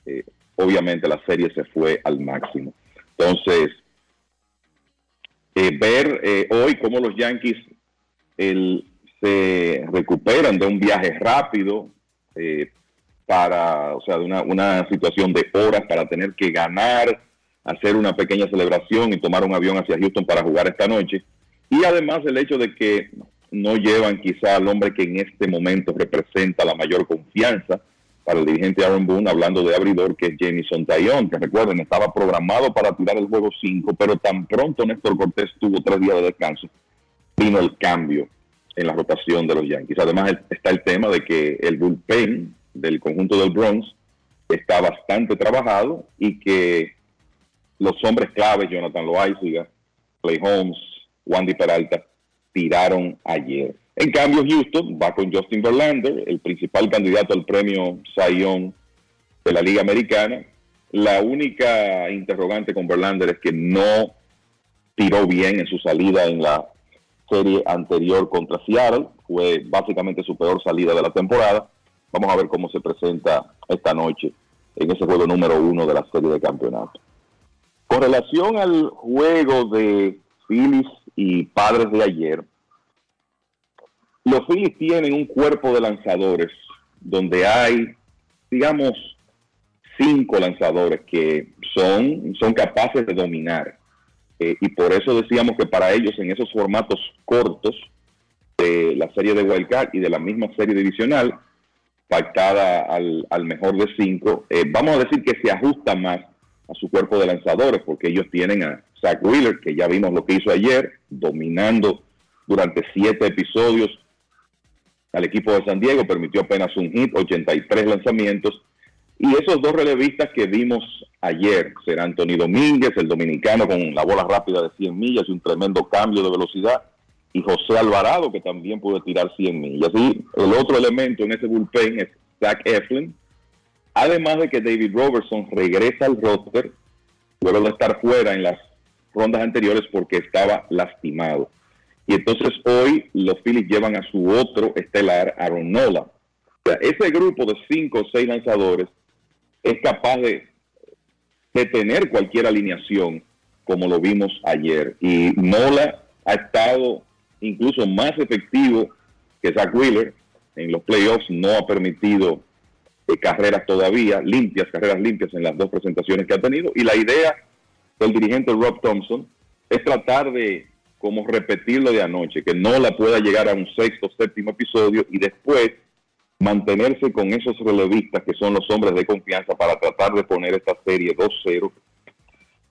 eh, obviamente la serie se fue al máximo. Entonces, eh, ver eh, hoy cómo los Yankees el- se recuperan de un viaje rápido eh, para, o sea, de una, una situación de horas para tener que ganar, hacer una pequeña celebración y tomar un avión hacia Houston para jugar esta noche. Y además el hecho de que no llevan quizá al hombre que en este momento representa la mayor confianza para el dirigente Aaron Boone, hablando de abridor, que es Jamison Taillon, que recuerden, estaba programado para tirar el juego 5, pero tan pronto Néstor Cortés tuvo tres días de descanso, vino el cambio en la rotación de los Yankees. Además está el tema de que el bullpen del conjunto del Bronx está bastante trabajado y que los hombres claves, Jonathan Loaiziga, Clay Holmes, Wandy Peralta, tiraron ayer. En cambio, Houston va con Justin Verlander, el principal candidato al premio Young de la Liga Americana. La única interrogante con Verlander es que no tiró bien en su salida en la serie anterior contra Seattle. Fue básicamente su peor salida de la temporada. Vamos a ver cómo se presenta esta noche en ese juego número uno de la serie de campeonato. Con relación al juego de Phillies y Padres de ayer, los Phillies tienen un cuerpo de lanzadores donde hay, digamos, cinco lanzadores que son, son capaces de dominar. Eh, y por eso decíamos que para ellos en esos formatos cortos de la serie de Wildcard y de la misma serie divisional, pactada al, al mejor de cinco, eh, vamos a decir que se ajusta más a su cuerpo de lanzadores, porque ellos tienen a Zach Wheeler, que ya vimos lo que hizo ayer, dominando durante siete episodios al equipo de San Diego, permitió apenas un hit, 83 lanzamientos, y esos dos relevistas que vimos ayer serán Anthony Domínguez, el dominicano con la bola rápida de 100 millas y un tremendo cambio de velocidad, y José Alvarado, que también puede tirar 100 millas. Y el otro elemento en ese bullpen es Zach Eflin, además de que David Robertson regresa al roster luego de estar fuera en las rondas anteriores porque estaba lastimado. Y entonces hoy los Phillies llevan a su otro estelar, Aaron Nola. O sea, ese grupo de cinco o seis lanzadores es capaz de detener cualquier alineación como lo vimos ayer. Y Nola ha estado incluso más efectivo que Zach Wheeler. En los playoffs no ha permitido eh, carreras todavía, limpias, carreras limpias en las dos presentaciones que ha tenido. Y la idea del dirigente Rob Thompson es tratar de como repetir lo de anoche, que no la pueda llegar a un sexto, séptimo episodio y después mantenerse con esos relevistas que son los hombres de confianza para tratar de poner esta serie 2-0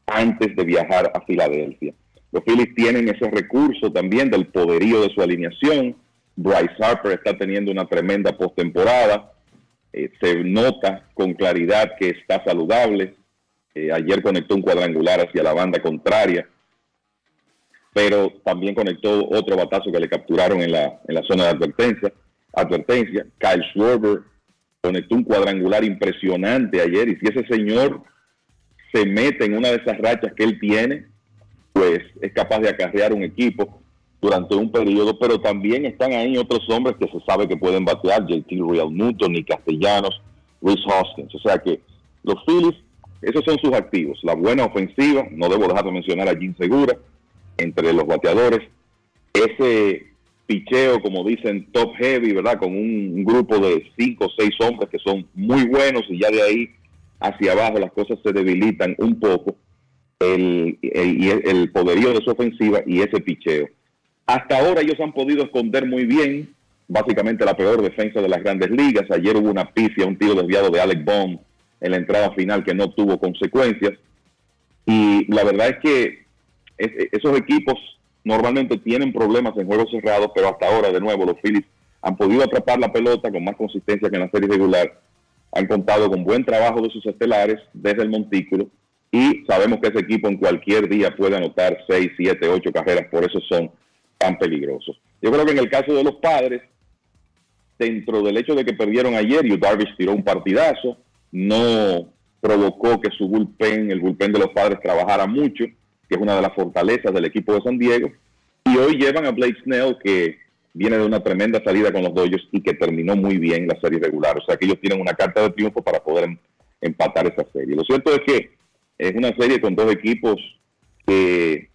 antes de viajar a Filadelfia. Los Phillies tienen ese recurso también del poderío de su alineación. Bryce Harper está teniendo una tremenda postemporada. Eh, se nota con claridad que está saludable. Eh, ayer conectó un cuadrangular hacia la banda contraria, pero también conectó otro batazo que le capturaron en la, en la zona de advertencia. advertencia. Kyle Schwarber conectó un cuadrangular impresionante ayer y si ese señor se mete en una de esas rachas que él tiene, pues es capaz de acarrear un equipo durante un periodo, pero también están ahí otros hombres que se sabe que pueden batear, JT Real Newton y Castellanos, Luis Hoskins. O sea que los Phillies, esos son sus activos. La buena ofensiva, no debo dejar de mencionar a Jim Segura, entre los bateadores. Ese picheo, como dicen, top heavy, ¿verdad? Con un, grupo de cinco o seis hombres que son muy buenos y ya de ahí hacia abajo las cosas se debilitan un poco. El, el, poderío de su ofensiva y ese picheo. Hasta ahora ellos han podido esconder muy bien, básicamente la peor defensa de las grandes ligas. Ayer hubo una pifia, un tiro desviado de Alec Baum en la entrada final que no tuvo consecuencias. Y la verdad es que es- esos equipos normalmente tienen problemas en juegos cerrados, pero hasta ahora, de nuevo, los Phillies han podido atrapar la pelota con más consistencia que en la serie regular. Han contado con buen trabajo de sus estelares desde el montículo y sabemos que ese equipo en cualquier día puede anotar 6, 7, 8 carreras, por eso son tan peligrosos. Yo creo que en el caso de los padres, dentro del hecho de que perdieron ayer y Darvish tiró un partidazo, no provocó que su bullpen, el bullpen de los padres, trabajara mucho, que es una de las fortalezas del equipo de San Diego. Y hoy llevan a Blake Snell, que viene de una tremenda salida con los Dodgers y que terminó muy bien la serie regular. O sea que ellos tienen una carta de triunfo para poder em- empatar esa serie. Lo cierto es que es una serie con dos equipos que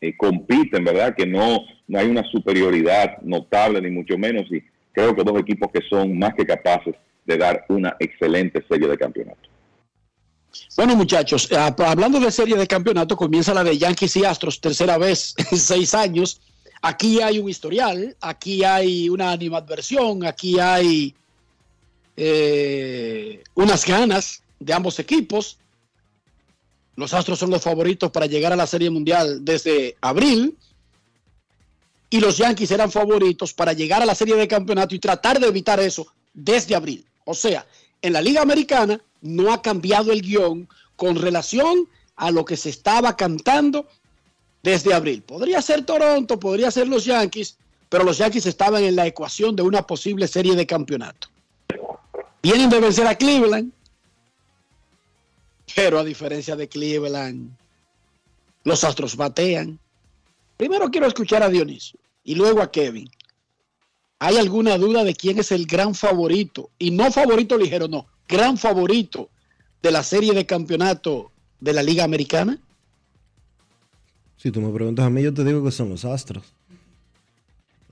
eh, compiten, ¿verdad? Que no, no hay una superioridad notable, ni mucho menos. Y creo que dos equipos que son más que capaces de dar una excelente serie de campeonato. Bueno, muchachos, ah, hablando de serie de campeonato, comienza la de Yankees y Astros, tercera vez [laughs] en seis años. Aquí hay un historial, aquí hay una animadversión, aquí hay eh, unas ganas de ambos equipos. Los Astros son los favoritos para llegar a la Serie Mundial desde abril. y los Yankees eran favoritos para llegar a la serie de campeonato y tratar de evitar eso desde abril. O sea, en la Liga Americana no ha cambiado el guion con relación a lo que se estaba cantando desde abril. Podría ser Toronto, podría ser los Yankees, pero los Yankees estaban en la ecuación de una posible serie de campeonato. Vienen de vencer a Cleveland, pero a diferencia de Cleveland, los Astros batean. Primero quiero escuchar a Dionisio y luego a Kevin. ¿Hay alguna duda de quién es el gran favorito? Y no favorito ligero, no, gran favorito de la serie de campeonato de la Liga Americana? Si tú me preguntas a mí, yo te digo que son los Astros.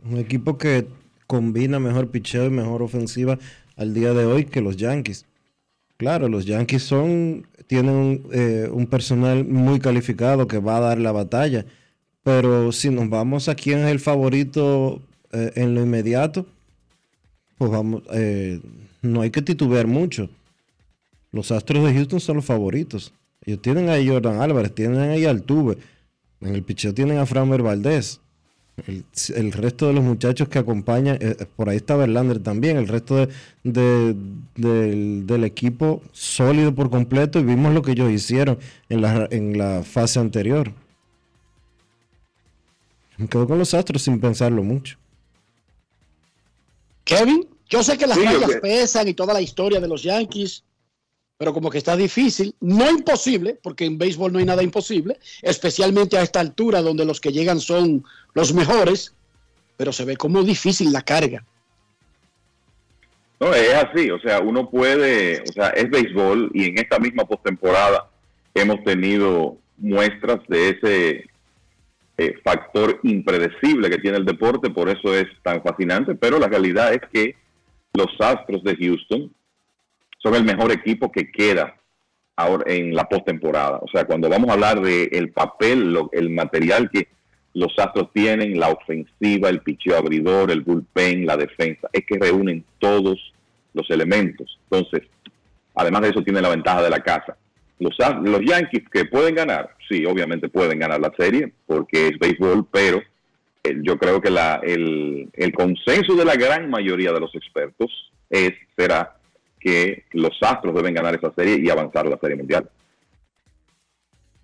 Un equipo que combina mejor picheo y mejor ofensiva al día de hoy que los Yankees. Claro, los Yankees son, tienen un, eh, un personal muy calificado que va a dar la batalla. Pero si nos vamos a quién es el favorito eh, en lo inmediato, pues vamos, eh, no hay que titubear mucho. Los Astros de Houston son los favoritos. Ellos tienen a Jordan Álvarez, tienen ahí a Altuve. En el picheo tienen a Framber Valdés. El, resto de los muchachos que acompañan, eh, por ahí está Verlander también, el resto de- del, del equipo sólido por completo y vimos lo que ellos hicieron en la, en la fase anterior. Me quedo con los Astros sin pensarlo mucho. Kevin, yo sé que las Sí, yo rayas que- pesan y toda la historia de los Yankees, pero como que está difícil, no imposible, porque en béisbol no hay nada imposible, especialmente a esta altura donde los que llegan son los mejores, pero se ve como difícil la carga. No, es así, o sea, uno puede, o sea, es béisbol y en esta misma postemporada hemos tenido muestras de ese eh, factor impredecible que tiene el deporte, por eso es tan fascinante, pero la realidad es que los Astros de Houston son el mejor equipo que queda ahora en la postemporada. O sea, cuando vamos a hablar de el papel, el material que los Astros tienen, la ofensiva, el picheo abridor, el bullpen, la defensa, es que reúnen todos los elementos. Entonces, además de eso, tiene la ventaja de la casa. Los, los Yankees que pueden ganar, sí, obviamente pueden ganar la serie porque es béisbol, pero yo creo que la, el, el consenso de la gran mayoría de los expertos es será que los Astros deben ganar esa serie y avanzar la serie mundial.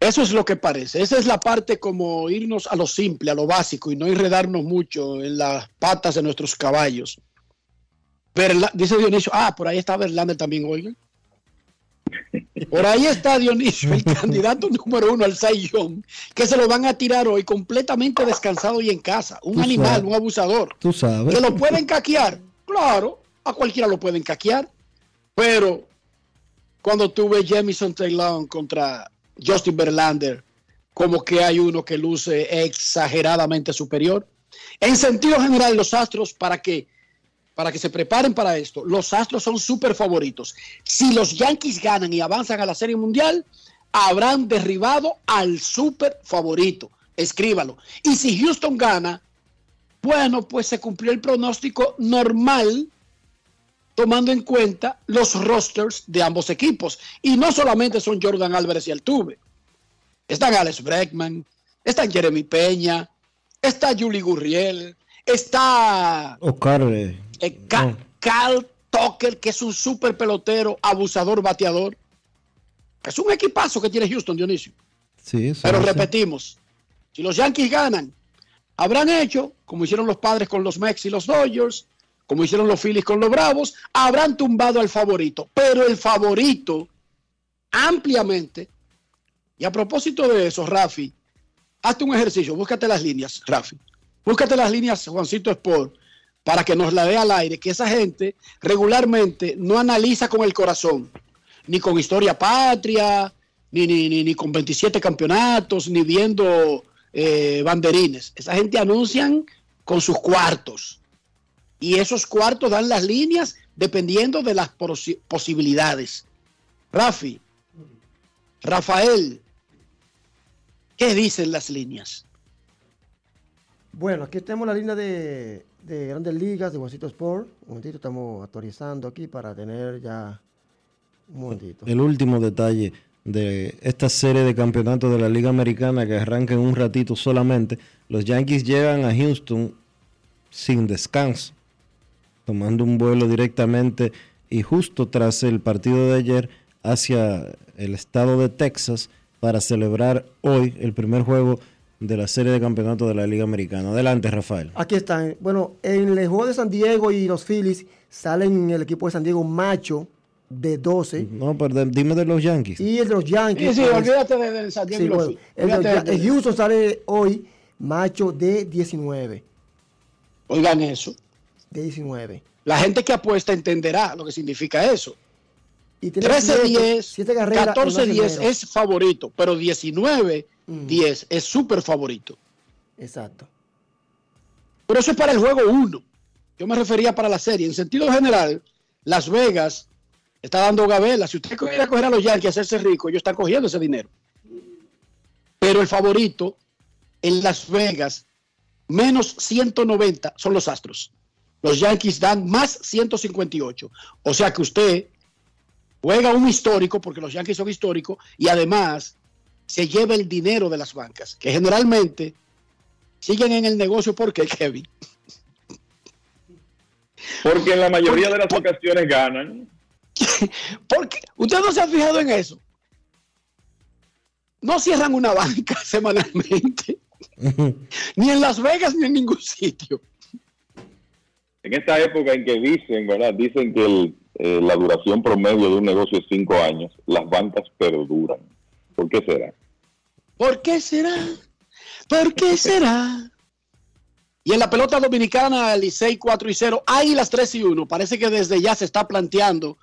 Eso es lo que parece. Esa es la parte como irnos a lo simple, a lo básico y no enredarnos mucho en las patas de nuestros caballos. Verla- dice Dionisio, ah, por ahí está Verlander también, oigan. Por ahí está Dionisio, el [laughs] candidato número uno al Young, que se lo van a tirar hoy completamente descansado y en casa. Un Tú animal, sabes. un abusador. Tú sabes. ¿Que lo pueden caquear? Claro, a cualquiera lo pueden caquear. Pero cuando tuve Jamison Taylor contra Justin Verlander, como que hay uno que luce exageradamente superior. En sentido general, los Astros, para que, para que se preparen para esto, los Astros son súper favoritos. Si los Yankees ganan y avanzan a la Serie Mundial, habrán derribado al súper favorito. Escríbalo. Y si Houston gana, bueno, pues se cumplió el pronóstico normal tomando en cuenta los rosters de ambos equipos. Y no solamente son Jordan Álvarez y Altuve. Están Alex Bregman, están Jeremy Peña, está Julie Gurriel, está Oscar. Eh, eh, Ca- Cal Tucker, que es un super pelotero, abusador, bateador. Es un equipazo que tiene Houston, Dionisio. sí, Pero hace. repetimos, si los Yankees ganan, habrán hecho, como hicieron los padres con los Mex y los Dodgers, como hicieron los Phillies con los Bravos, habrán tumbado al favorito. Pero el favorito, ampliamente, y a propósito de eso, Rafi, hazte un ejercicio, búscate las líneas, Rafi. Búscate las líneas, Juancito Sport, para que nos la dé al aire, que esa gente regularmente no analiza con el corazón, ni con historia patria, ni, ni, ni, ni con 27 campeonatos, ni viendo eh, banderines. Esa gente anuncian con sus cuartos. Y esos cuartos dan las líneas dependiendo de las posi- posibilidades. Rafi, Rafael, ¿qué dicen las líneas? Bueno, aquí tenemos la línea de, de Grandes Ligas de Juancito Sport. Un momentito, estamos actualizando aquí para tener ya un momentito. El último detalle de esta serie de campeonatos de la Liga Americana que arranca en un ratito solamente. Los Yankees llegan a Houston sin descanso, tomando un vuelo directamente y justo tras el partido de ayer hacia el estado de Texas para celebrar hoy el primer juego de la serie de campeonatos de la Liga Americana. Adelante, Rafael. Aquí están. Bueno, en el juego de San Diego y los Phillies salen el equipo de San Diego macho de 12. No, pero dime de los Yankees. Y el de los Yankees. Sí, sí, olvídate de, de San Diego. Sí, y los bueno, el de- de- el Houston sale hoy macho de 19. Oigan eso. De 19. La gente que apuesta entenderá lo que significa eso. Y tiene 13-10, siete carreras en 14-10 enero. es favorito, pero 19-10 es súper favorito. Exacto. Pero eso es para el juego 1. Yo me refería para la serie. En sentido general, Las Vegas está dando gabela. Si usted quiere coger a los Yankees y hacerse rico, ellos están cogiendo ese dinero. Pero el favorito en Las Vegas, menos 190, son los Astros. Los Yankees dan más 158. O sea que usted juega un histórico, porque los Yankees son históricos, y además se lleva el dinero de las bancas, que generalmente siguen en el negocio porque Kevin. Porque en la mayoría de las ocasiones ganan. [laughs] Porque usted no se ha fijado en eso. No cierran una banca [laughs] semanalmente, [laughs] ni en Las Vegas ni en ningún sitio. En esta época en que dicen, ¿verdad? Dicen que el, eh, la duración promedio de un negocio es cinco años, las bancas perduran. ¿Por qué será? ¿Por qué será? ¿Por qué será? Y en la pelota dominicana, Licey 4 y 0, Águilas 3 y 1. Parece que desde ya se está planteando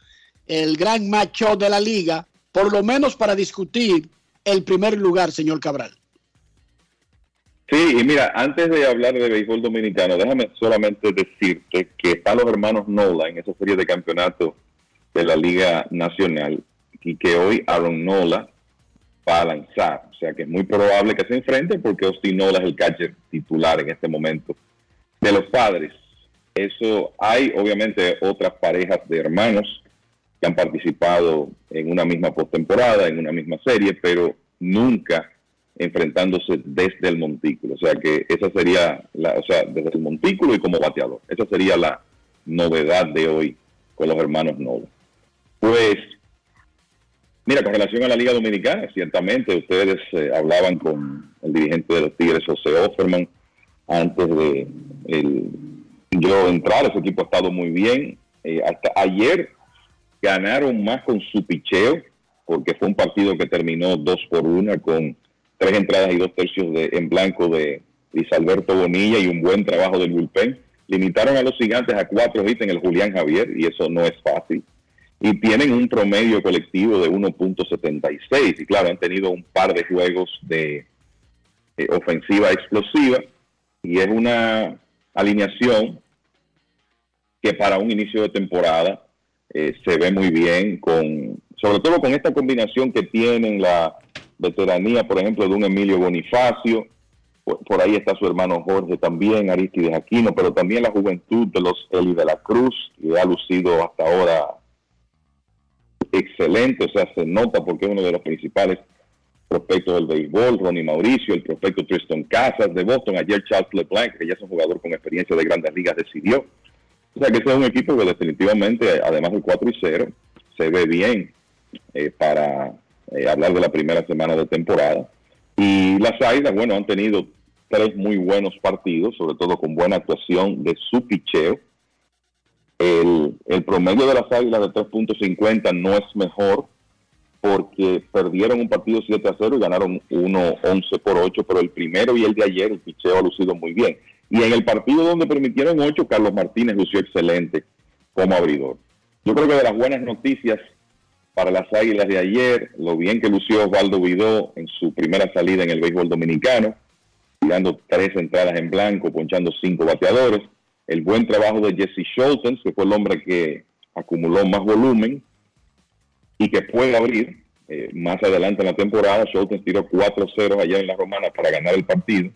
el gran macho de la liga, por lo menos para discutir el primer lugar, señor Cabral. Sí, y mira, antes de hablar de béisbol dominicano, déjame solamente decirte que están los hermanos Nola en esa serie de campeonatos de la Liga Nacional y que hoy Aaron Nola va a lanzar. O sea que es muy probable que se enfrente porque Austin Nola es el catcher titular en este momento de los padres. Eso hay obviamente otras parejas de hermanos que han participado en una misma postemporada, en una misma serie, pero nunca enfrentándose desde el montículo. O sea que esa sería, la, o sea, desde el montículo y como bateador. Esa sería la novedad de hoy con los hermanos Nola. Pues, mira, con relación a la Liga Dominicana, ciertamente ustedes eh, hablaban con el dirigente de los Tigres, José Offerman, antes de el- yo entrar. Ese equipo ha estado muy bien. Eh, hasta ayer ganaron más con su picheo, porque fue un partido que terminó dos por una con tres entradas y dos tercios de, en blanco de Luis Bonilla y un buen trabajo del bullpen. Limitaron a los gigantes a cuatro hits en el Julián Javier y eso no es fácil. Y tienen un promedio colectivo de 1.76 y claro, han tenido un par de juegos de ofensiva explosiva. Y es una alineación que para un inicio de temporada eh, se ve muy bien, con sobre todo con esta combinación que tienen la veteranía, por ejemplo, de un Emilio Bonifacio, por, por ahí está su hermano Jorge también, Aristides Aquino, pero también la juventud de los Eli de la Cruz, que ha lucido hasta ahora excelente, o sea, se nota porque es uno de los principales prospectos del béisbol, Ronnie Mauricio, el prospecto Tristan Casas de Boston, ayer Charles LeBlanc, que ya es un jugador con experiencia de grandes ligas, decidió. O sea que ese es un equipo que definitivamente, además del 4 y 0, se ve bien eh, para eh, hablar de la primera semana de temporada. Y las Águilas, bueno, han tenido tres muy buenos partidos, sobre todo con buena actuación de su picheo. El, promedio de las Águilas de 3.50 no es mejor porque perdieron un partido 7 a 0 y ganaron 1 11 por 8, pero el primero y el de ayer el picheo ha lucido muy bien. Y en el partido donde permitieron 8, Carlos Martínez lució excelente como abridor. Yo creo que de las buenas noticias para las Águilas de ayer, lo bien que lució Osvaldo Vidó en su primera salida en el béisbol dominicano, tirando tres entradas en blanco, ponchando cinco bateadores. El buen trabajo de Jesse Schultz, que fue el hombre que acumuló más volumen y que puede abrir eh, más adelante en la temporada. Schultz tiró 4-0 allá en la Romana para ganar el partido.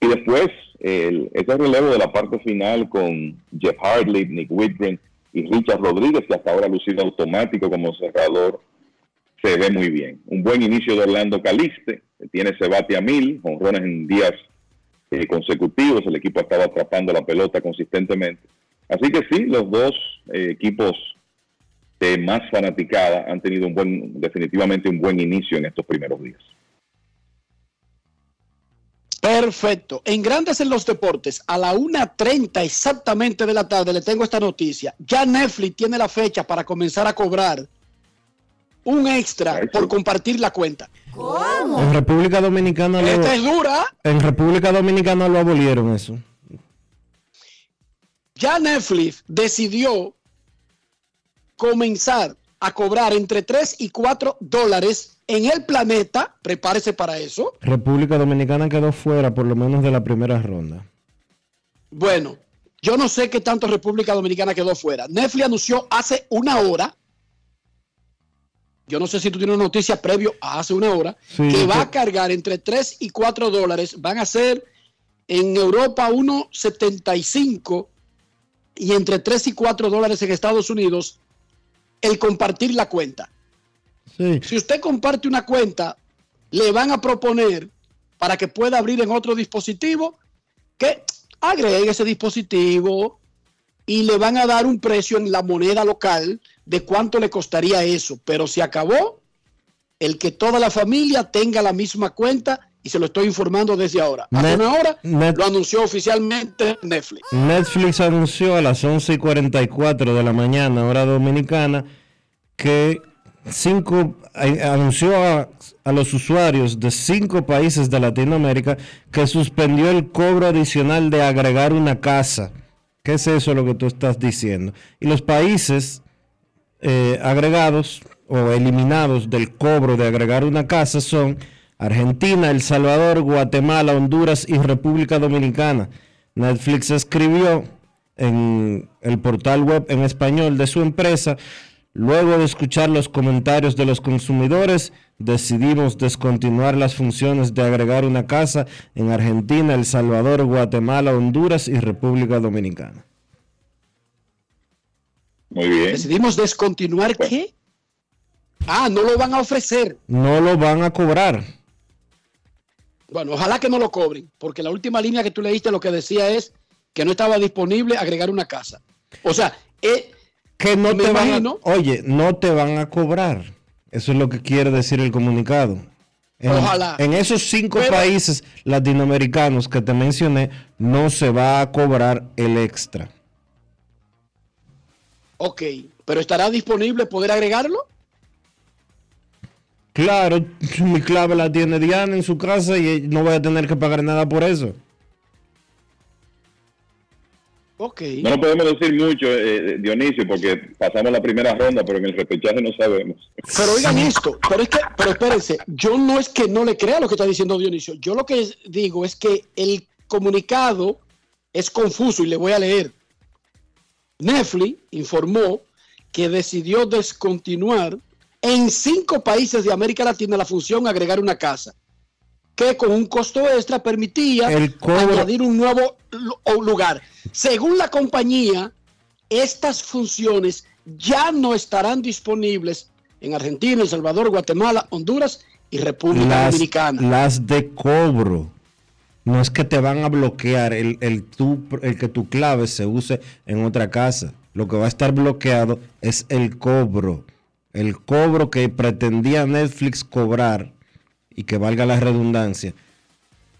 Y después, el, ese relevo de la parte final con Jeff Hartley, Nick Whitgren y Richard Rodríguez, que hasta ahora ha lucido automático como cerrador se ve muy bien. Un buen inicio de Orlando Caliste, que tiene ese bate a mil, honrones en días eh, consecutivos, el equipo estaba atrapando la pelota consistentemente. Así que sí, los dos eh, equipos de más fanaticada han tenido un buen, definitivamente un buen inicio en estos primeros días. Perfecto. En Grandes en los Deportes, a la 1.30 exactamente de la tarde, le tengo esta noticia. Ya Netflix tiene la fecha para comenzar a cobrar un extra por compartir la cuenta. En República Dominicana lo, Esta es dura. en República Dominicana lo abolieron eso. Ya Netflix decidió comenzar a cobrar entre 3 y 4 dólares en el planeta. Prepárese para eso. República Dominicana quedó fuera por lo menos de la primera ronda. Bueno, yo no sé qué tanto República Dominicana quedó fuera. Netflix anunció hace una hora, yo no sé si tú tienes una noticia previo a hace una hora, Sí, que va a cargar entre 3 y 4 dólares. Van a ser en Europa 1,75 y entre 3 y 4 dólares en Estados Unidos el compartir la cuenta. Si usted comparte una cuenta, le van a proponer para que pueda abrir en otro dispositivo que agregue ese dispositivo y le van a dar un precio en la moneda local de cuánto le costaría eso. Pero se acabó el que toda la familia tenga la misma cuenta y se lo estoy informando desde ahora. Hace una hora Net- lo anunció oficialmente Netflix. Netflix anunció a las 11 y 44 de la mañana, hora dominicana, que cinco, eh, anunció a, a los usuarios de cinco países de Latinoamérica que suspendió el cobro adicional de agregar una casa. ¿Qué es eso lo que tú estás diciendo? Y los países eh, agregados o eliminados del cobro de agregar una casa son Argentina, El Salvador, Guatemala, Honduras y República Dominicana. Netflix escribió en el portal web en español de su empresa, luego de escuchar los comentarios de los consumidores, decidimos descontinuar las funciones de agregar una casa en Argentina, El Salvador, Guatemala, Honduras y República Dominicana. Muy bien. Decidimos descontinuar qué? Ah, no lo van a ofrecer. No lo van a cobrar. Bueno, ojalá que no lo cobren, porque la última línea que tú leíste lo que decía es que no estaba disponible agregar una casa. O sea, eh, que no me te van a- oye, no te van a cobrar. Eso es lo que quiere decir el comunicado. En, Ojalá. en esos cinco Pero- países latinoamericanos que te mencioné, no se va a cobrar el extra. ok, pero estará disponible poder agregarlo. Claro, mi clave la tiene Diana en su casa y no voy a tener que pagar nada por eso. Ok. No lo podemos decir mucho, eh, Dionisio, porque pasamos la primera ronda, pero en el repechaje no sabemos. Pero oigan esto, pero es que, pero espérense, yo no es que no le crea lo que está diciendo Dionisio, yo lo que digo es que el comunicado es confuso y le voy a leer. Netflix informó que decidió descontinuar en cinco países de América Latina la función agregar una casa, que con un costo extra permitía El añadir un nuevo lugar. Según la compañía, estas funciones ya no estarán disponibles en Argentina, El Salvador, Guatemala, Honduras y República Las, Dominicana. las de cobro. No es que te van a bloquear el, el, tu- el que tu clave se use en otra casa. Lo que va a estar bloqueado es el cobro. El cobro que pretendía Netflix cobrar y que valga la redundancia.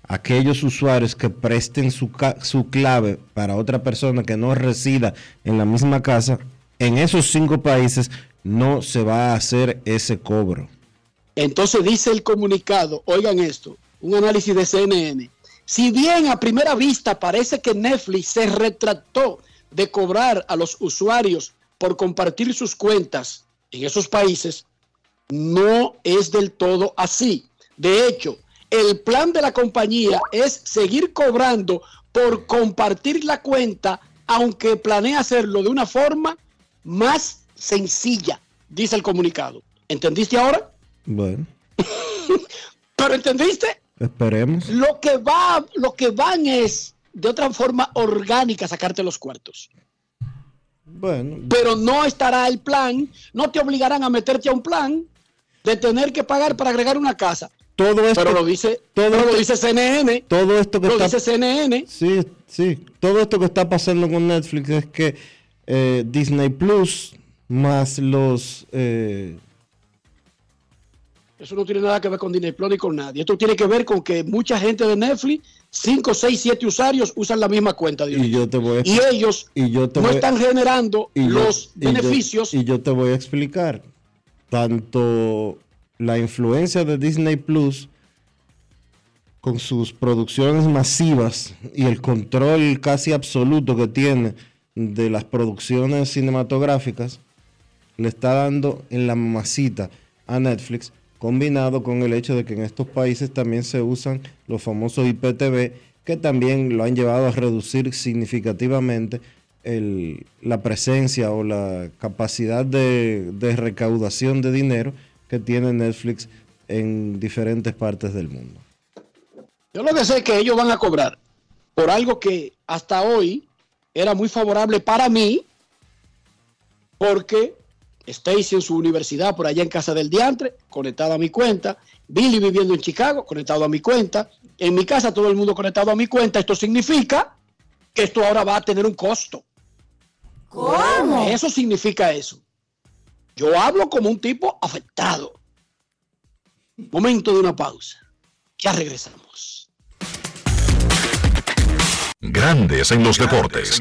Aquellos usuarios que presten su, su clave para otra persona que no resida en la misma casa, en esos cinco países no se va a hacer ese cobro. Entonces dice el comunicado, oigan esto, un análisis de CNN. Si bien a primera vista parece que Netflix se retractó de cobrar a los usuarios por compartir sus cuentas en esos países, no es del todo así. De hecho, el plan de la compañía es seguir cobrando por compartir la cuenta, aunque planea hacerlo de una forma más sencilla, dice el comunicado. ¿Entendiste ahora? Bueno, [laughs] ¿Pero entendiste? esperemos. Lo que va, lo que van es de otra forma orgánica sacarte los cuartos. Bueno, Pero no estará el plan, no te obligarán a meterte a un plan. de tener que pagar para agregar una casa. Todo esto, Pero lo dice, todo pero lo esto- dice CNN. todo esto que Lo está dice CNN. Sí, sí. Todo esto que está pasando con Netflix es que eh, Disney Plus más los eh, Eso no tiene nada que ver con Disney Plus ni con nadie. Esto tiene que ver con que mucha gente de Netflix, 5, 6, 7 usuarios usan la misma cuenta. y yo te voy a Y ellos y yo te no voy- están generando y yo- los y yo- beneficios. y yo te voy a explicar tanto la influencia de Disney Plus con sus producciones masivas y el control casi absoluto que tiene de las producciones cinematográficas le está dando en la mamacita a Netflix combinado con el hecho de que en estos países también se usan los famosos IPTV que también lo han llevado a reducir significativamente el- la presencia o la capacidad de, de recaudación de dinero que tiene Netflix en diferentes partes del mundo. Yo lo que sé es que ellos van a cobrar por algo que hasta hoy era muy favorable para mí, porque Stacy en su universidad por allá en casa del diantre, conectado a mi cuenta, Billy viviendo en Chicago, conectado a mi cuenta, en mi casa todo el mundo conectado a mi cuenta. Esto significa que esto ahora va a tener un costo. ¿Cómo? Eso significa eso. Yo hablo como un tipo afectado. Momento de una pausa. Ya regresamos. Grandes en los deportes.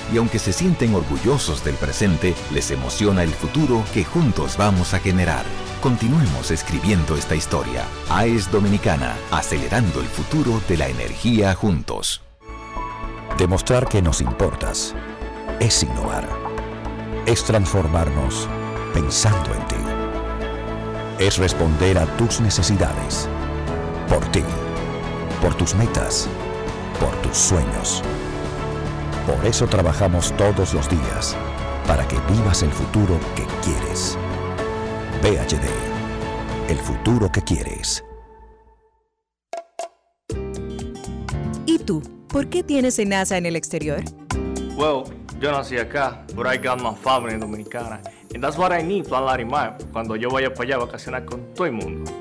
Y aunque se sienten orgullosos del presente, les emociona el futuro que juntos vamos a generar. Continuemos escribiendo esta historia. AES Dominicana, acelerando el futuro de la energía juntos. Demostrar que nos importas es innovar. Es transformarnos pensando en ti. Es responder a tus necesidades. Por ti. Por tus metas. Por tus sueños. Por eso trabajamos todos los días. Para que vivas el futuro que quieres. PHD. El futuro que quieres. ¿Y tú? ¿Por qué tienes NASA en el exterior? Well, yo nací acá, but I got my family dominicana. And that's what I need, Plan Larimar, cuando yo vaya para allá a vacacionar con todo el mundo.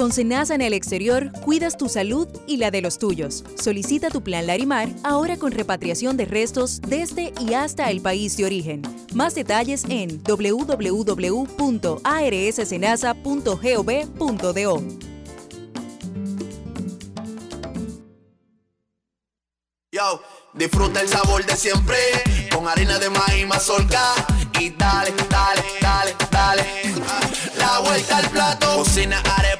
Con Senasa en el exterior, cuidas tu salud y la de los tuyos. Solicita tu plan Larimar ahora con repatriación de restos desde y hasta el país de origen. Más detalles en www.arssenasa.gov.do. Yo, disfruta el sabor de siempre con harina de maíz mazorca y dale, dale, dale, dale. La vuelta al plato, cocina arepa,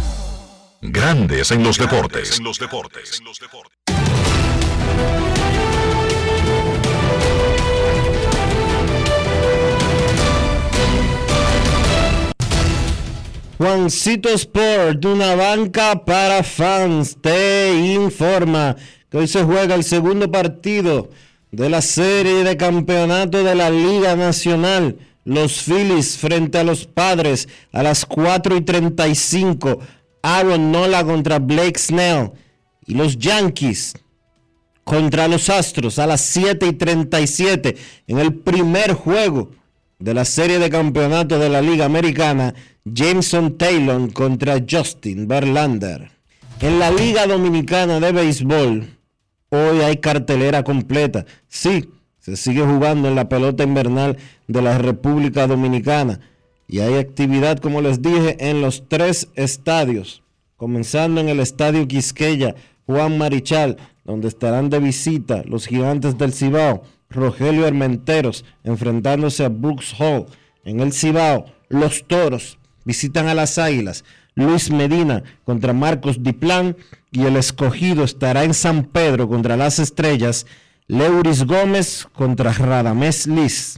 Grandes en los deportes. Juancito Sport, una banca para fans, te informa que hoy se juega el segundo partido de la serie de campeonato de la Liga Nacional. Los Phillies frente a los Padres a las 4 y 35. Aaron Nola contra Blake Snell. Y los Yankees contra los Astros a las 7 y 37 en el primer juego de la serie de campeonato de la Liga Americana, Jameson Taylor contra Justin Verlander. En la Liga Dominicana de Béisbol, hoy hay cartelera completa. Sí, se sigue jugando en la pelota invernal de la República Dominicana y hay actividad, como les dije, en los tres estadios, comenzando en el Estadio Quisqueya, Juan Marichal, donde estarán de visita los gigantes del Cibao Rogelio Hermenteros enfrentándose a Brooks Hall. En el Cibao, los Toros visitan a las Águilas. Luis Medina contra Marcos Diplán y el escogido estará en San Pedro contra las Estrellas. Leuris Gómez contra Radamés Liz.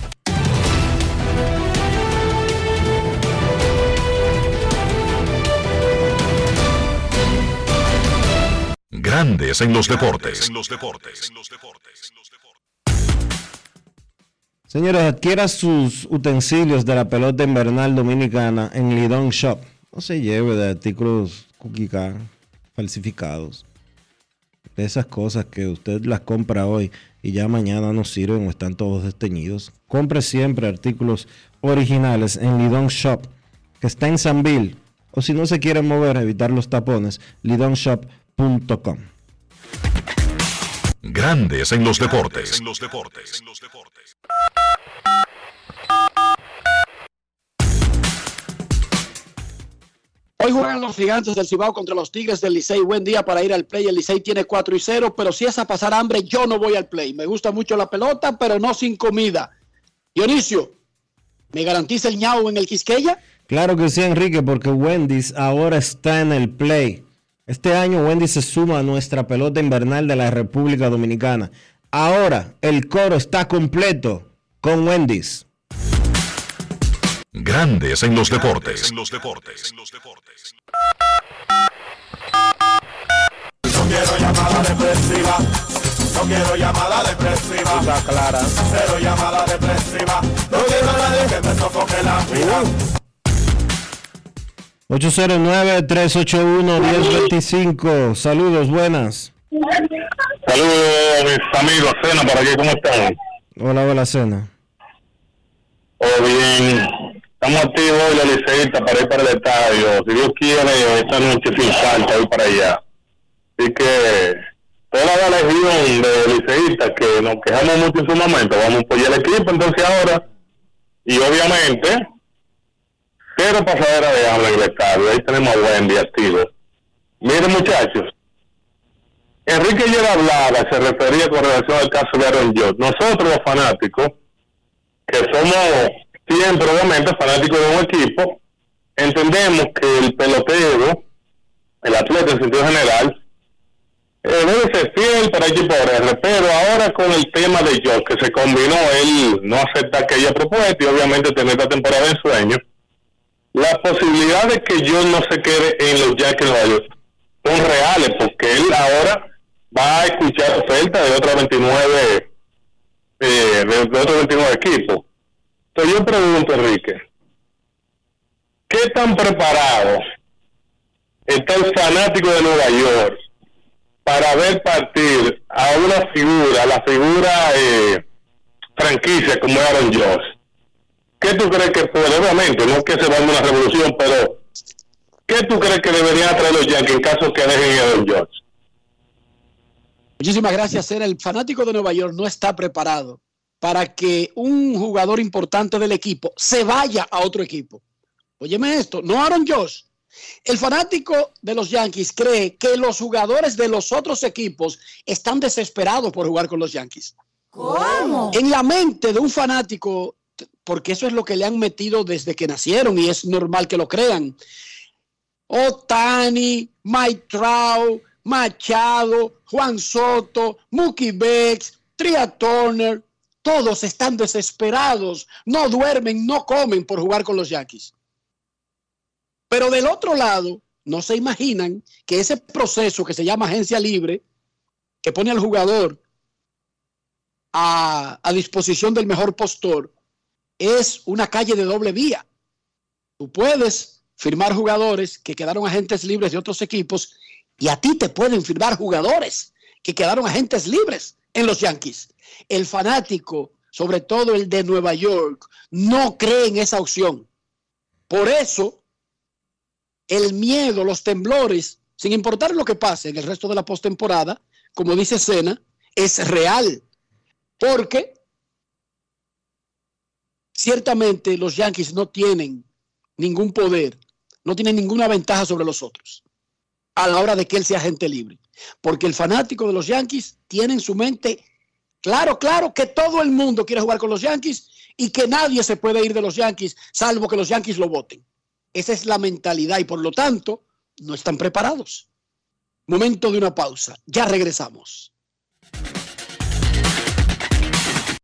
Grandes en los deportes. Señores, adquiera sus utensilios de la pelota invernal dominicana en Lidon Shop. No se lleve de artículos cookie car, falsificados. De esas cosas que usted las compra hoy y ya mañana no sirven o están todos desteñidos. Compre siempre artículos originales en Lidon Shop, que está en Sanville. O si no se quiere mover, evitar los tapones, Grandes en los deportes. Hoy juegan los gigantes del Cibao contra los Tigres del Licey. Buen día para ir al play. El Licey tiene 4 y 0, pero si es a pasar hambre, yo no voy al play. Me gusta mucho la pelota, pero no sin comida. Dionisio, ¿me garantiza el ñao en el Quisqueya? Claro que sí, Enrique, porque Wendy's ahora está en el play. Este año Wendy's se suma a nuestra pelota invernal de la República Dominicana. Ahora el coro está completo con Wendy's. Grandes en los deportes. No quiero llamada depresiva. No quiero llamada depresiva. Está clara. Cero llamada depresiva. No quiero a nadie que me sofoque la vida. 809-381-1025. Saludos, buenas. Saludos, mis amigos. Cena, ¿para aquí ¿Cómo están? Hola, hola, Cena. Oh, bien. Estamos activos hoy, la liceísta, para ir para el estadio. Si Dios quiere, esta noche sin falta, ir para allá. Así que toda la legión de liceístas que nos quejamos mucho en su momento, vamos a apoyar el equipo entonces ahora. Y obviamente, cero pasadera de habla en el. Ahí tenemos a Wendy activo. Miren, muchachos. Enrique ayer hablaba, se refería con relación al caso de Aaron George. Nosotros los fanáticos, que somos siempre obviamente fanáticos de un equipo, entendemos que el pelotero, el atleta en sentido general, eh, debe ser fiel para equipo R, pero ahora con el tema de George, que se combinó, él no acepta aquella propuesta y obviamente tener esta temporada en sueño, la posibilidad de que George no se quede en los Yankees de Nueva York son reales, porque él ahora va a escuchar ofertas de otros 29 eh, de, de otros 29 equipos. Entonces yo pregunto, Enrique, ¿qué tan preparado está el fanático de Nueva York para ver partir a una figura, la figura eh, franquicia como Aaron Josh? ¿Qué tú crees que puede, obviamente, no es que se va a una revolución, pero ¿qué tú crees que deberían traer los Yankees en caso que dejen a Aaron Josh? Muchísimas gracias, Cena. El fanático de Nueva York no está preparado para que un jugador importante del equipo se vaya a otro equipo. Óyeme esto, no Aaron Josh. El fanático de los Yankees cree que los jugadores de los otros equipos están desesperados por jugar con los Yankees. ¿Cómo? En la mente de un fanático, porque eso es lo que le han metido desde que nacieron y es normal que lo crean. Otani, Mike Trout, Machado, Juan Soto, Mookie Becks, Tria Turner, todos están desesperados, no duermen, no comen por jugar con los Yankees. Pero del otro lado, no se imaginan que ese proceso que se llama agencia libre, que pone al jugador a, a disposición del mejor postor, es una calle de doble vía. Tú puedes firmar jugadores que quedaron agentes libres de otros equipos y a ti te pueden firmar jugadores que quedaron agentes libres en los Yankees. El fanático, sobre todo el de Nueva York, no cree en esa opción. Por eso, el miedo, los temblores, sin importar lo que pase en el resto de la postemporada, como dice Sena, es real. Porque ciertamente los Yankees no tienen ningún poder, no tienen ninguna ventaja sobre los otros a la hora de que él sea agente libre. Porque el fanático de los Yankees tiene en su mente claro, claro que todo el mundo quiere jugar con los Yankees y que nadie se puede ir de los Yankees salvo que los Yankees lo voten. Esa es la mentalidad y por lo tanto no están preparados. Momento de una pausa. Ya regresamos.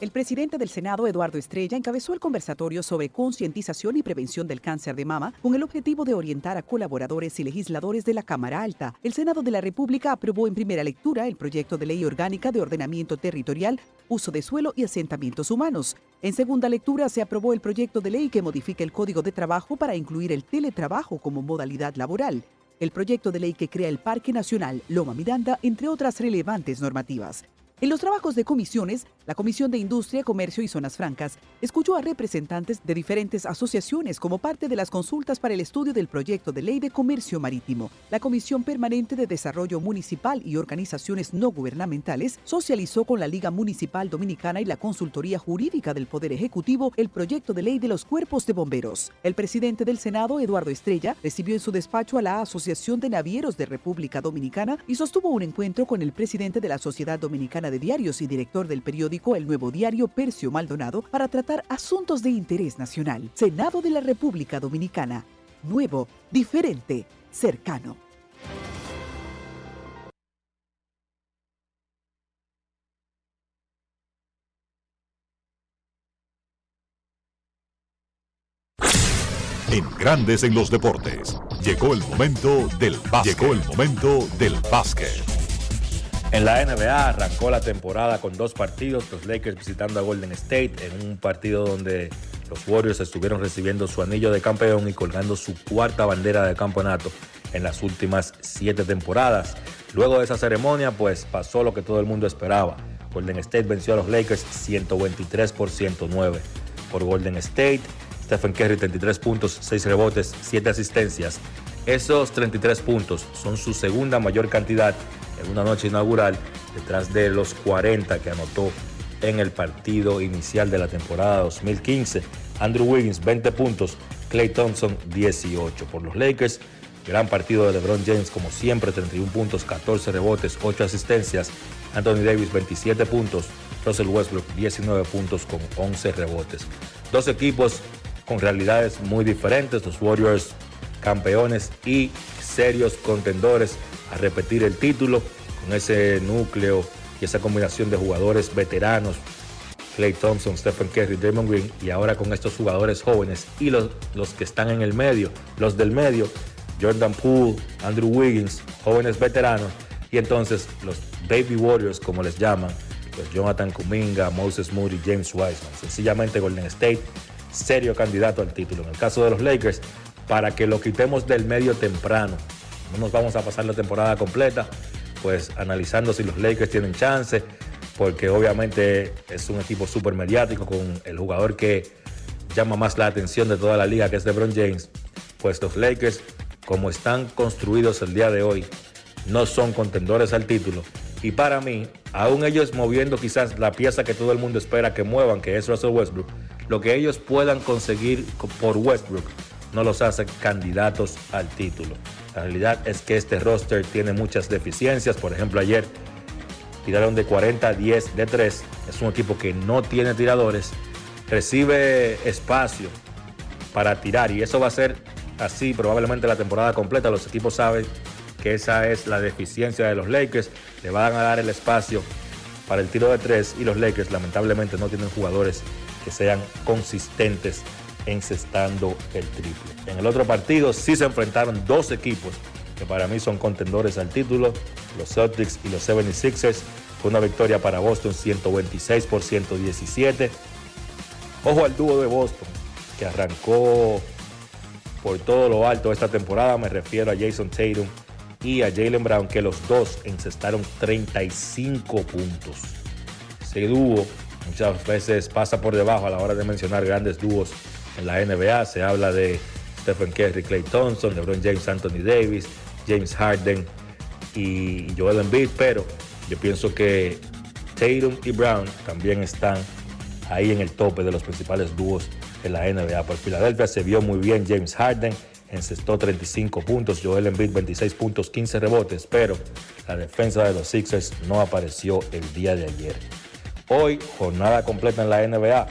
El presidente del Senado, Eduardo Estrella, encabezó el conversatorio sobre concientización y prevención del cáncer de mama con el objetivo de orientar a colaboradores y legisladores de la Cámara Alta. El Senado de la República aprobó en primera lectura el proyecto de ley orgánica de ordenamiento territorial, uso de suelo y asentamientos humanos. En segunda lectura se aprobó el proyecto de ley que modifica el Código de Trabajo para incluir el teletrabajo como modalidad laboral. El proyecto de ley que crea el Parque Nacional Loma Miranda, entre otras relevantes normativas. En los trabajos de comisiones, la Comisión de Industria, Comercio y Zonas Francas escuchó a representantes de diferentes asociaciones como parte de las consultas para el estudio del proyecto de ley de comercio marítimo. La Comisión Permanente de Desarrollo Municipal y Organizaciones No Gubernamentales socializó con la Liga Municipal Dominicana y la Consultoría Jurídica del Poder Ejecutivo el proyecto de ley de los cuerpos de bomberos. El presidente del Senado, Eduardo Estrella, recibió en su despacho a la Asociación de Navieros de República Dominicana y sostuvo un encuentro con el presidente de la Sociedad Dominicana de Diarios y director del periódico El Nuevo Diario, Percio Maldonado, para tratar asuntos de interés nacional. Senado de la República Dominicana. Nuevo, diferente, cercano. En Grandes en los Deportes. Llegó el momento del básquet. Llegó el momento del básquet. En la NBA arrancó la temporada con dos partidos, los Lakers visitando a Golden State en un partido donde los Warriors estuvieron recibiendo su anillo de campeón y colgando su cuarta bandera de campeonato en las últimas siete temporadas. Luego de esa ceremonia, pues pasó lo que todo el mundo esperaba. Golden State venció a los Lakers 123 por 109 por Golden State. Stephen Curry 33 puntos, 6 rebotes, 7 asistencias. Esos 33 puntos son su segunda mayor cantidad en una noche inaugural, detrás de los 40 que anotó en el partido inicial de la temporada 2015. Andrew Wiggins 20 puntos, Clay Thompson 18 por los Lakers. Gran partido de LeBron James como siempre, 31 puntos, 14 rebotes, 8 asistencias. Anthony Davis 27 puntos, Russell Westbrook 19 puntos con 11 rebotes. Dos equipos con realidades muy diferentes, los Warriors campeones y serios contendores a repetir el título con ese núcleo y esa combinación de jugadores veteranos Clay Thompson, Stephen Curry, Draymond Green y ahora con estos jugadores jóvenes y los, los que están en el medio, los del medio, Jordan Poole, Andrew Wiggins, jóvenes veteranos y entonces los Baby Warriors como les llaman, los Jonathan Kuminga, Moses Moody, James Wiseman, sencillamente Golden State serio candidato al título. En el caso de los Lakers, para que lo quitemos del medio temprano, no nos vamos a pasar la temporada completa, pues analizando si los Lakers tienen chance, porque obviamente es un equipo súper mediático con el jugador que llama más la atención de toda la liga, que es LeBron James, pues los Lakers, como están construidos el día de hoy, no son contendores al título. Y para mí, aún ellos moviendo quizás la pieza que todo el mundo espera que muevan, que es Russell Westbrook, lo que ellos puedan conseguir por Westbrook no los hace candidatos al título. La realidad es que este roster tiene muchas deficiencias. Por ejemplo, ayer tiraron de 40 a 10 de 3. Es un equipo que no tiene tiradores. Recibe espacio para tirar y eso va a ser así probablemente la temporada completa. Los equipos saben que esa es la deficiencia de los Lakers. Le van a dar el espacio para el tiro de 3 y los Lakers lamentablemente no tienen jugadores que sean consistentes encestando el triple. En el otro partido sí se enfrentaron dos equipos que para mí son contendores al título, los Celtics y los 76ers. Fue una victoria para Boston 126 por 117. Ojo al dúo de Boston, que arrancó por todo lo alto esta temporada. Me refiero a Jason Tatum y a Jalen Brown, que los dos encestaron 35 puntos. Ese dúo muchas veces pasa por debajo a la hora de mencionar grandes dúos en la NBA. Se habla de Stephen Curry, Clay Thompson, LeBron James, Anthony Davis, James Harden y Joel Embiid, pero yo pienso que Tatum y Brown también están ahí en el tope de los principales dúos en la NBA. Por Filadelfia se vio muy bien James Harden, encestó 35 puntos, Joel Embiid 26 puntos, 15 rebotes, pero la defensa de los Sixers no apareció el día de ayer. Hoy, jornada completa en la NBA.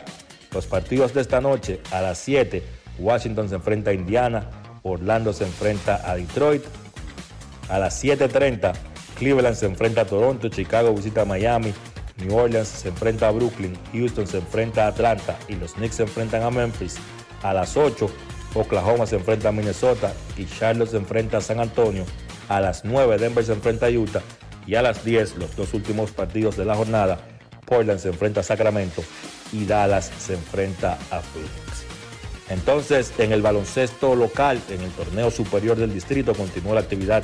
Los partidos de esta noche a las 7, Washington se enfrenta a Indiana, Orlando se enfrenta a Detroit. A las 7.30, Cleveland se enfrenta a Toronto, Chicago visita a Miami, New Orleans se enfrenta a Brooklyn, Houston se enfrenta a Atlanta y los Knicks se enfrentan a Memphis. A las 8, Oklahoma se enfrenta a Minnesota y Charlotte se enfrenta a San Antonio. A las 9, Denver se enfrenta a Utah. Y a las 10, los dos últimos partidos de la jornada, Portland se enfrenta a Sacramento y Dallas se enfrenta a Phoenix. Entonces, en el baloncesto local, en el torneo superior del distrito, continuó la actividad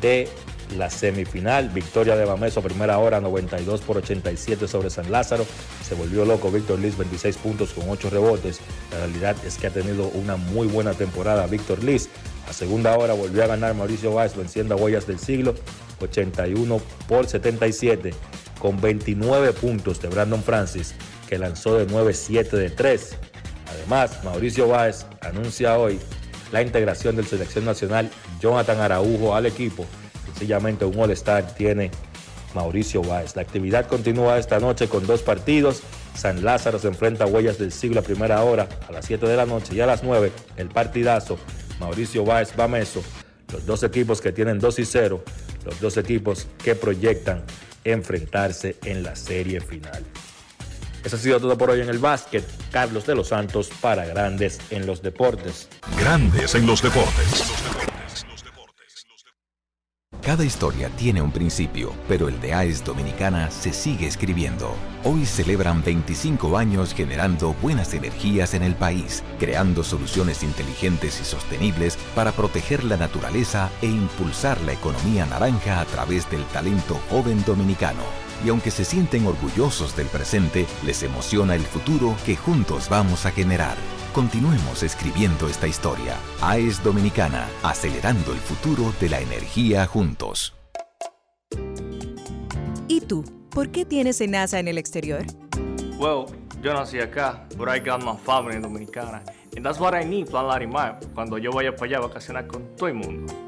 de la semifinal. Victoria de Bameso, primera hora, 92 por 87 sobre San Lázaro. Se volvió loco Víctor Liz, 26 puntos con 8 rebotes. La realidad es que ha tenido una muy buena temporada Víctor Liz. A segunda hora volvió a ganar Mauricio Valls venciendo a Huellas del Siglo, 81 por 77 con 29 puntos de Brandon Francis, que lanzó de 9-7 de 3. Además, Mauricio Báez anuncia hoy la integración del selección nacional Jonathan Araujo al equipo. Sencillamente un All-Star tiene Mauricio Báez. La actividad continúa esta noche con dos partidos. San Lázaro se enfrenta a Huellas del Siglo a primera hora a las 7 de la noche y a las 9 el partidazo Mauricio Báez Bameso. Los dos equipos que tienen 2 y 0, los dos equipos que proyectan enfrentarse en la serie final. Eso ha sido todo por hoy en el básquet. Carlos de los Santos para Grandes en los Deportes. Grandes en los Deportes. Cada historia tiene un principio, pero el de AES Dominicana se sigue escribiendo. Hoy celebran 25 años generando buenas energías en el país, creando soluciones inteligentes y sostenibles para proteger la naturaleza e impulsar la economía naranja a través del talento joven dominicano. Y aunque se sienten orgullosos del presente, les emociona el futuro que juntos vamos a generar. Continuemos escribiendo esta historia. AES Dominicana, acelerando el futuro de la energía juntos. ¿Y tú? ¿Por qué tienes NASA en el exterior? Well, yo nací acá, but I got my family dominicana. And that's what I need, Plan Larimar, cuando yo vaya para allá a vacacionar con todo el mundo.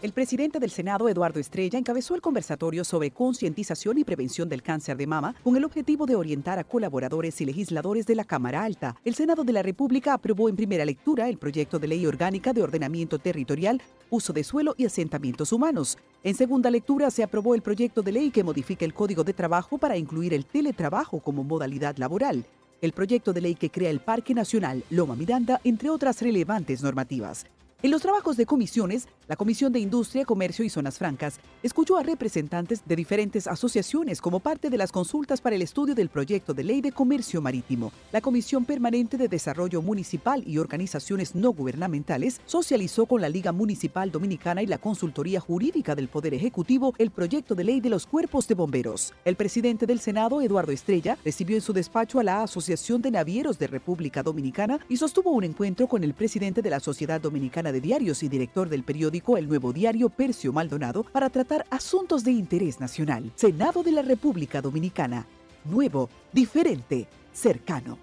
El presidente del Senado, Eduardo Estrella, encabezó el conversatorio sobre concientización y prevención del cáncer de mama con el objetivo de orientar a colaboradores y legisladores de la Cámara Alta. El Senado de la República aprobó en primera lectura el proyecto de ley orgánica de ordenamiento territorial, uso de suelo y asentamientos humanos. En segunda lectura se aprobó el proyecto de ley que modifica el Código de Trabajo para incluir el teletrabajo como modalidad laboral. El proyecto de ley que crea el Parque Nacional Loma Miranda, entre otras relevantes normativas. En los trabajos de comisiones, la Comisión de Industria, Comercio y Zonas Francas escuchó a representantes de diferentes asociaciones como parte de las consultas para el estudio del proyecto de ley de comercio marítimo. La Comisión Permanente de Desarrollo Municipal y organizaciones no gubernamentales socializó con la Liga Municipal Dominicana y la Consultoría Jurídica del Poder Ejecutivo el proyecto de ley de los cuerpos de bomberos. El presidente del Senado, Eduardo Estrella, recibió en su despacho a la Asociación de Navieros de República Dominicana y sostuvo un encuentro con el presidente de la Sociedad Dominicana de Diarios y director del periódico El Nuevo Diario Percio Maldonado para tratar asuntos de interés nacional. Senado de la República Dominicana. Nuevo, diferente, cercano.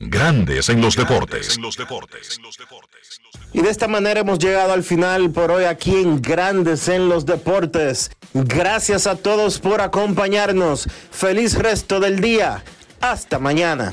Grandes en los deportes. Y de esta manera hemos llegado al final por hoy aquí en Grandes en los Deportes. Gracias a todos por acompañarnos. Feliz resto del día. Hasta mañana.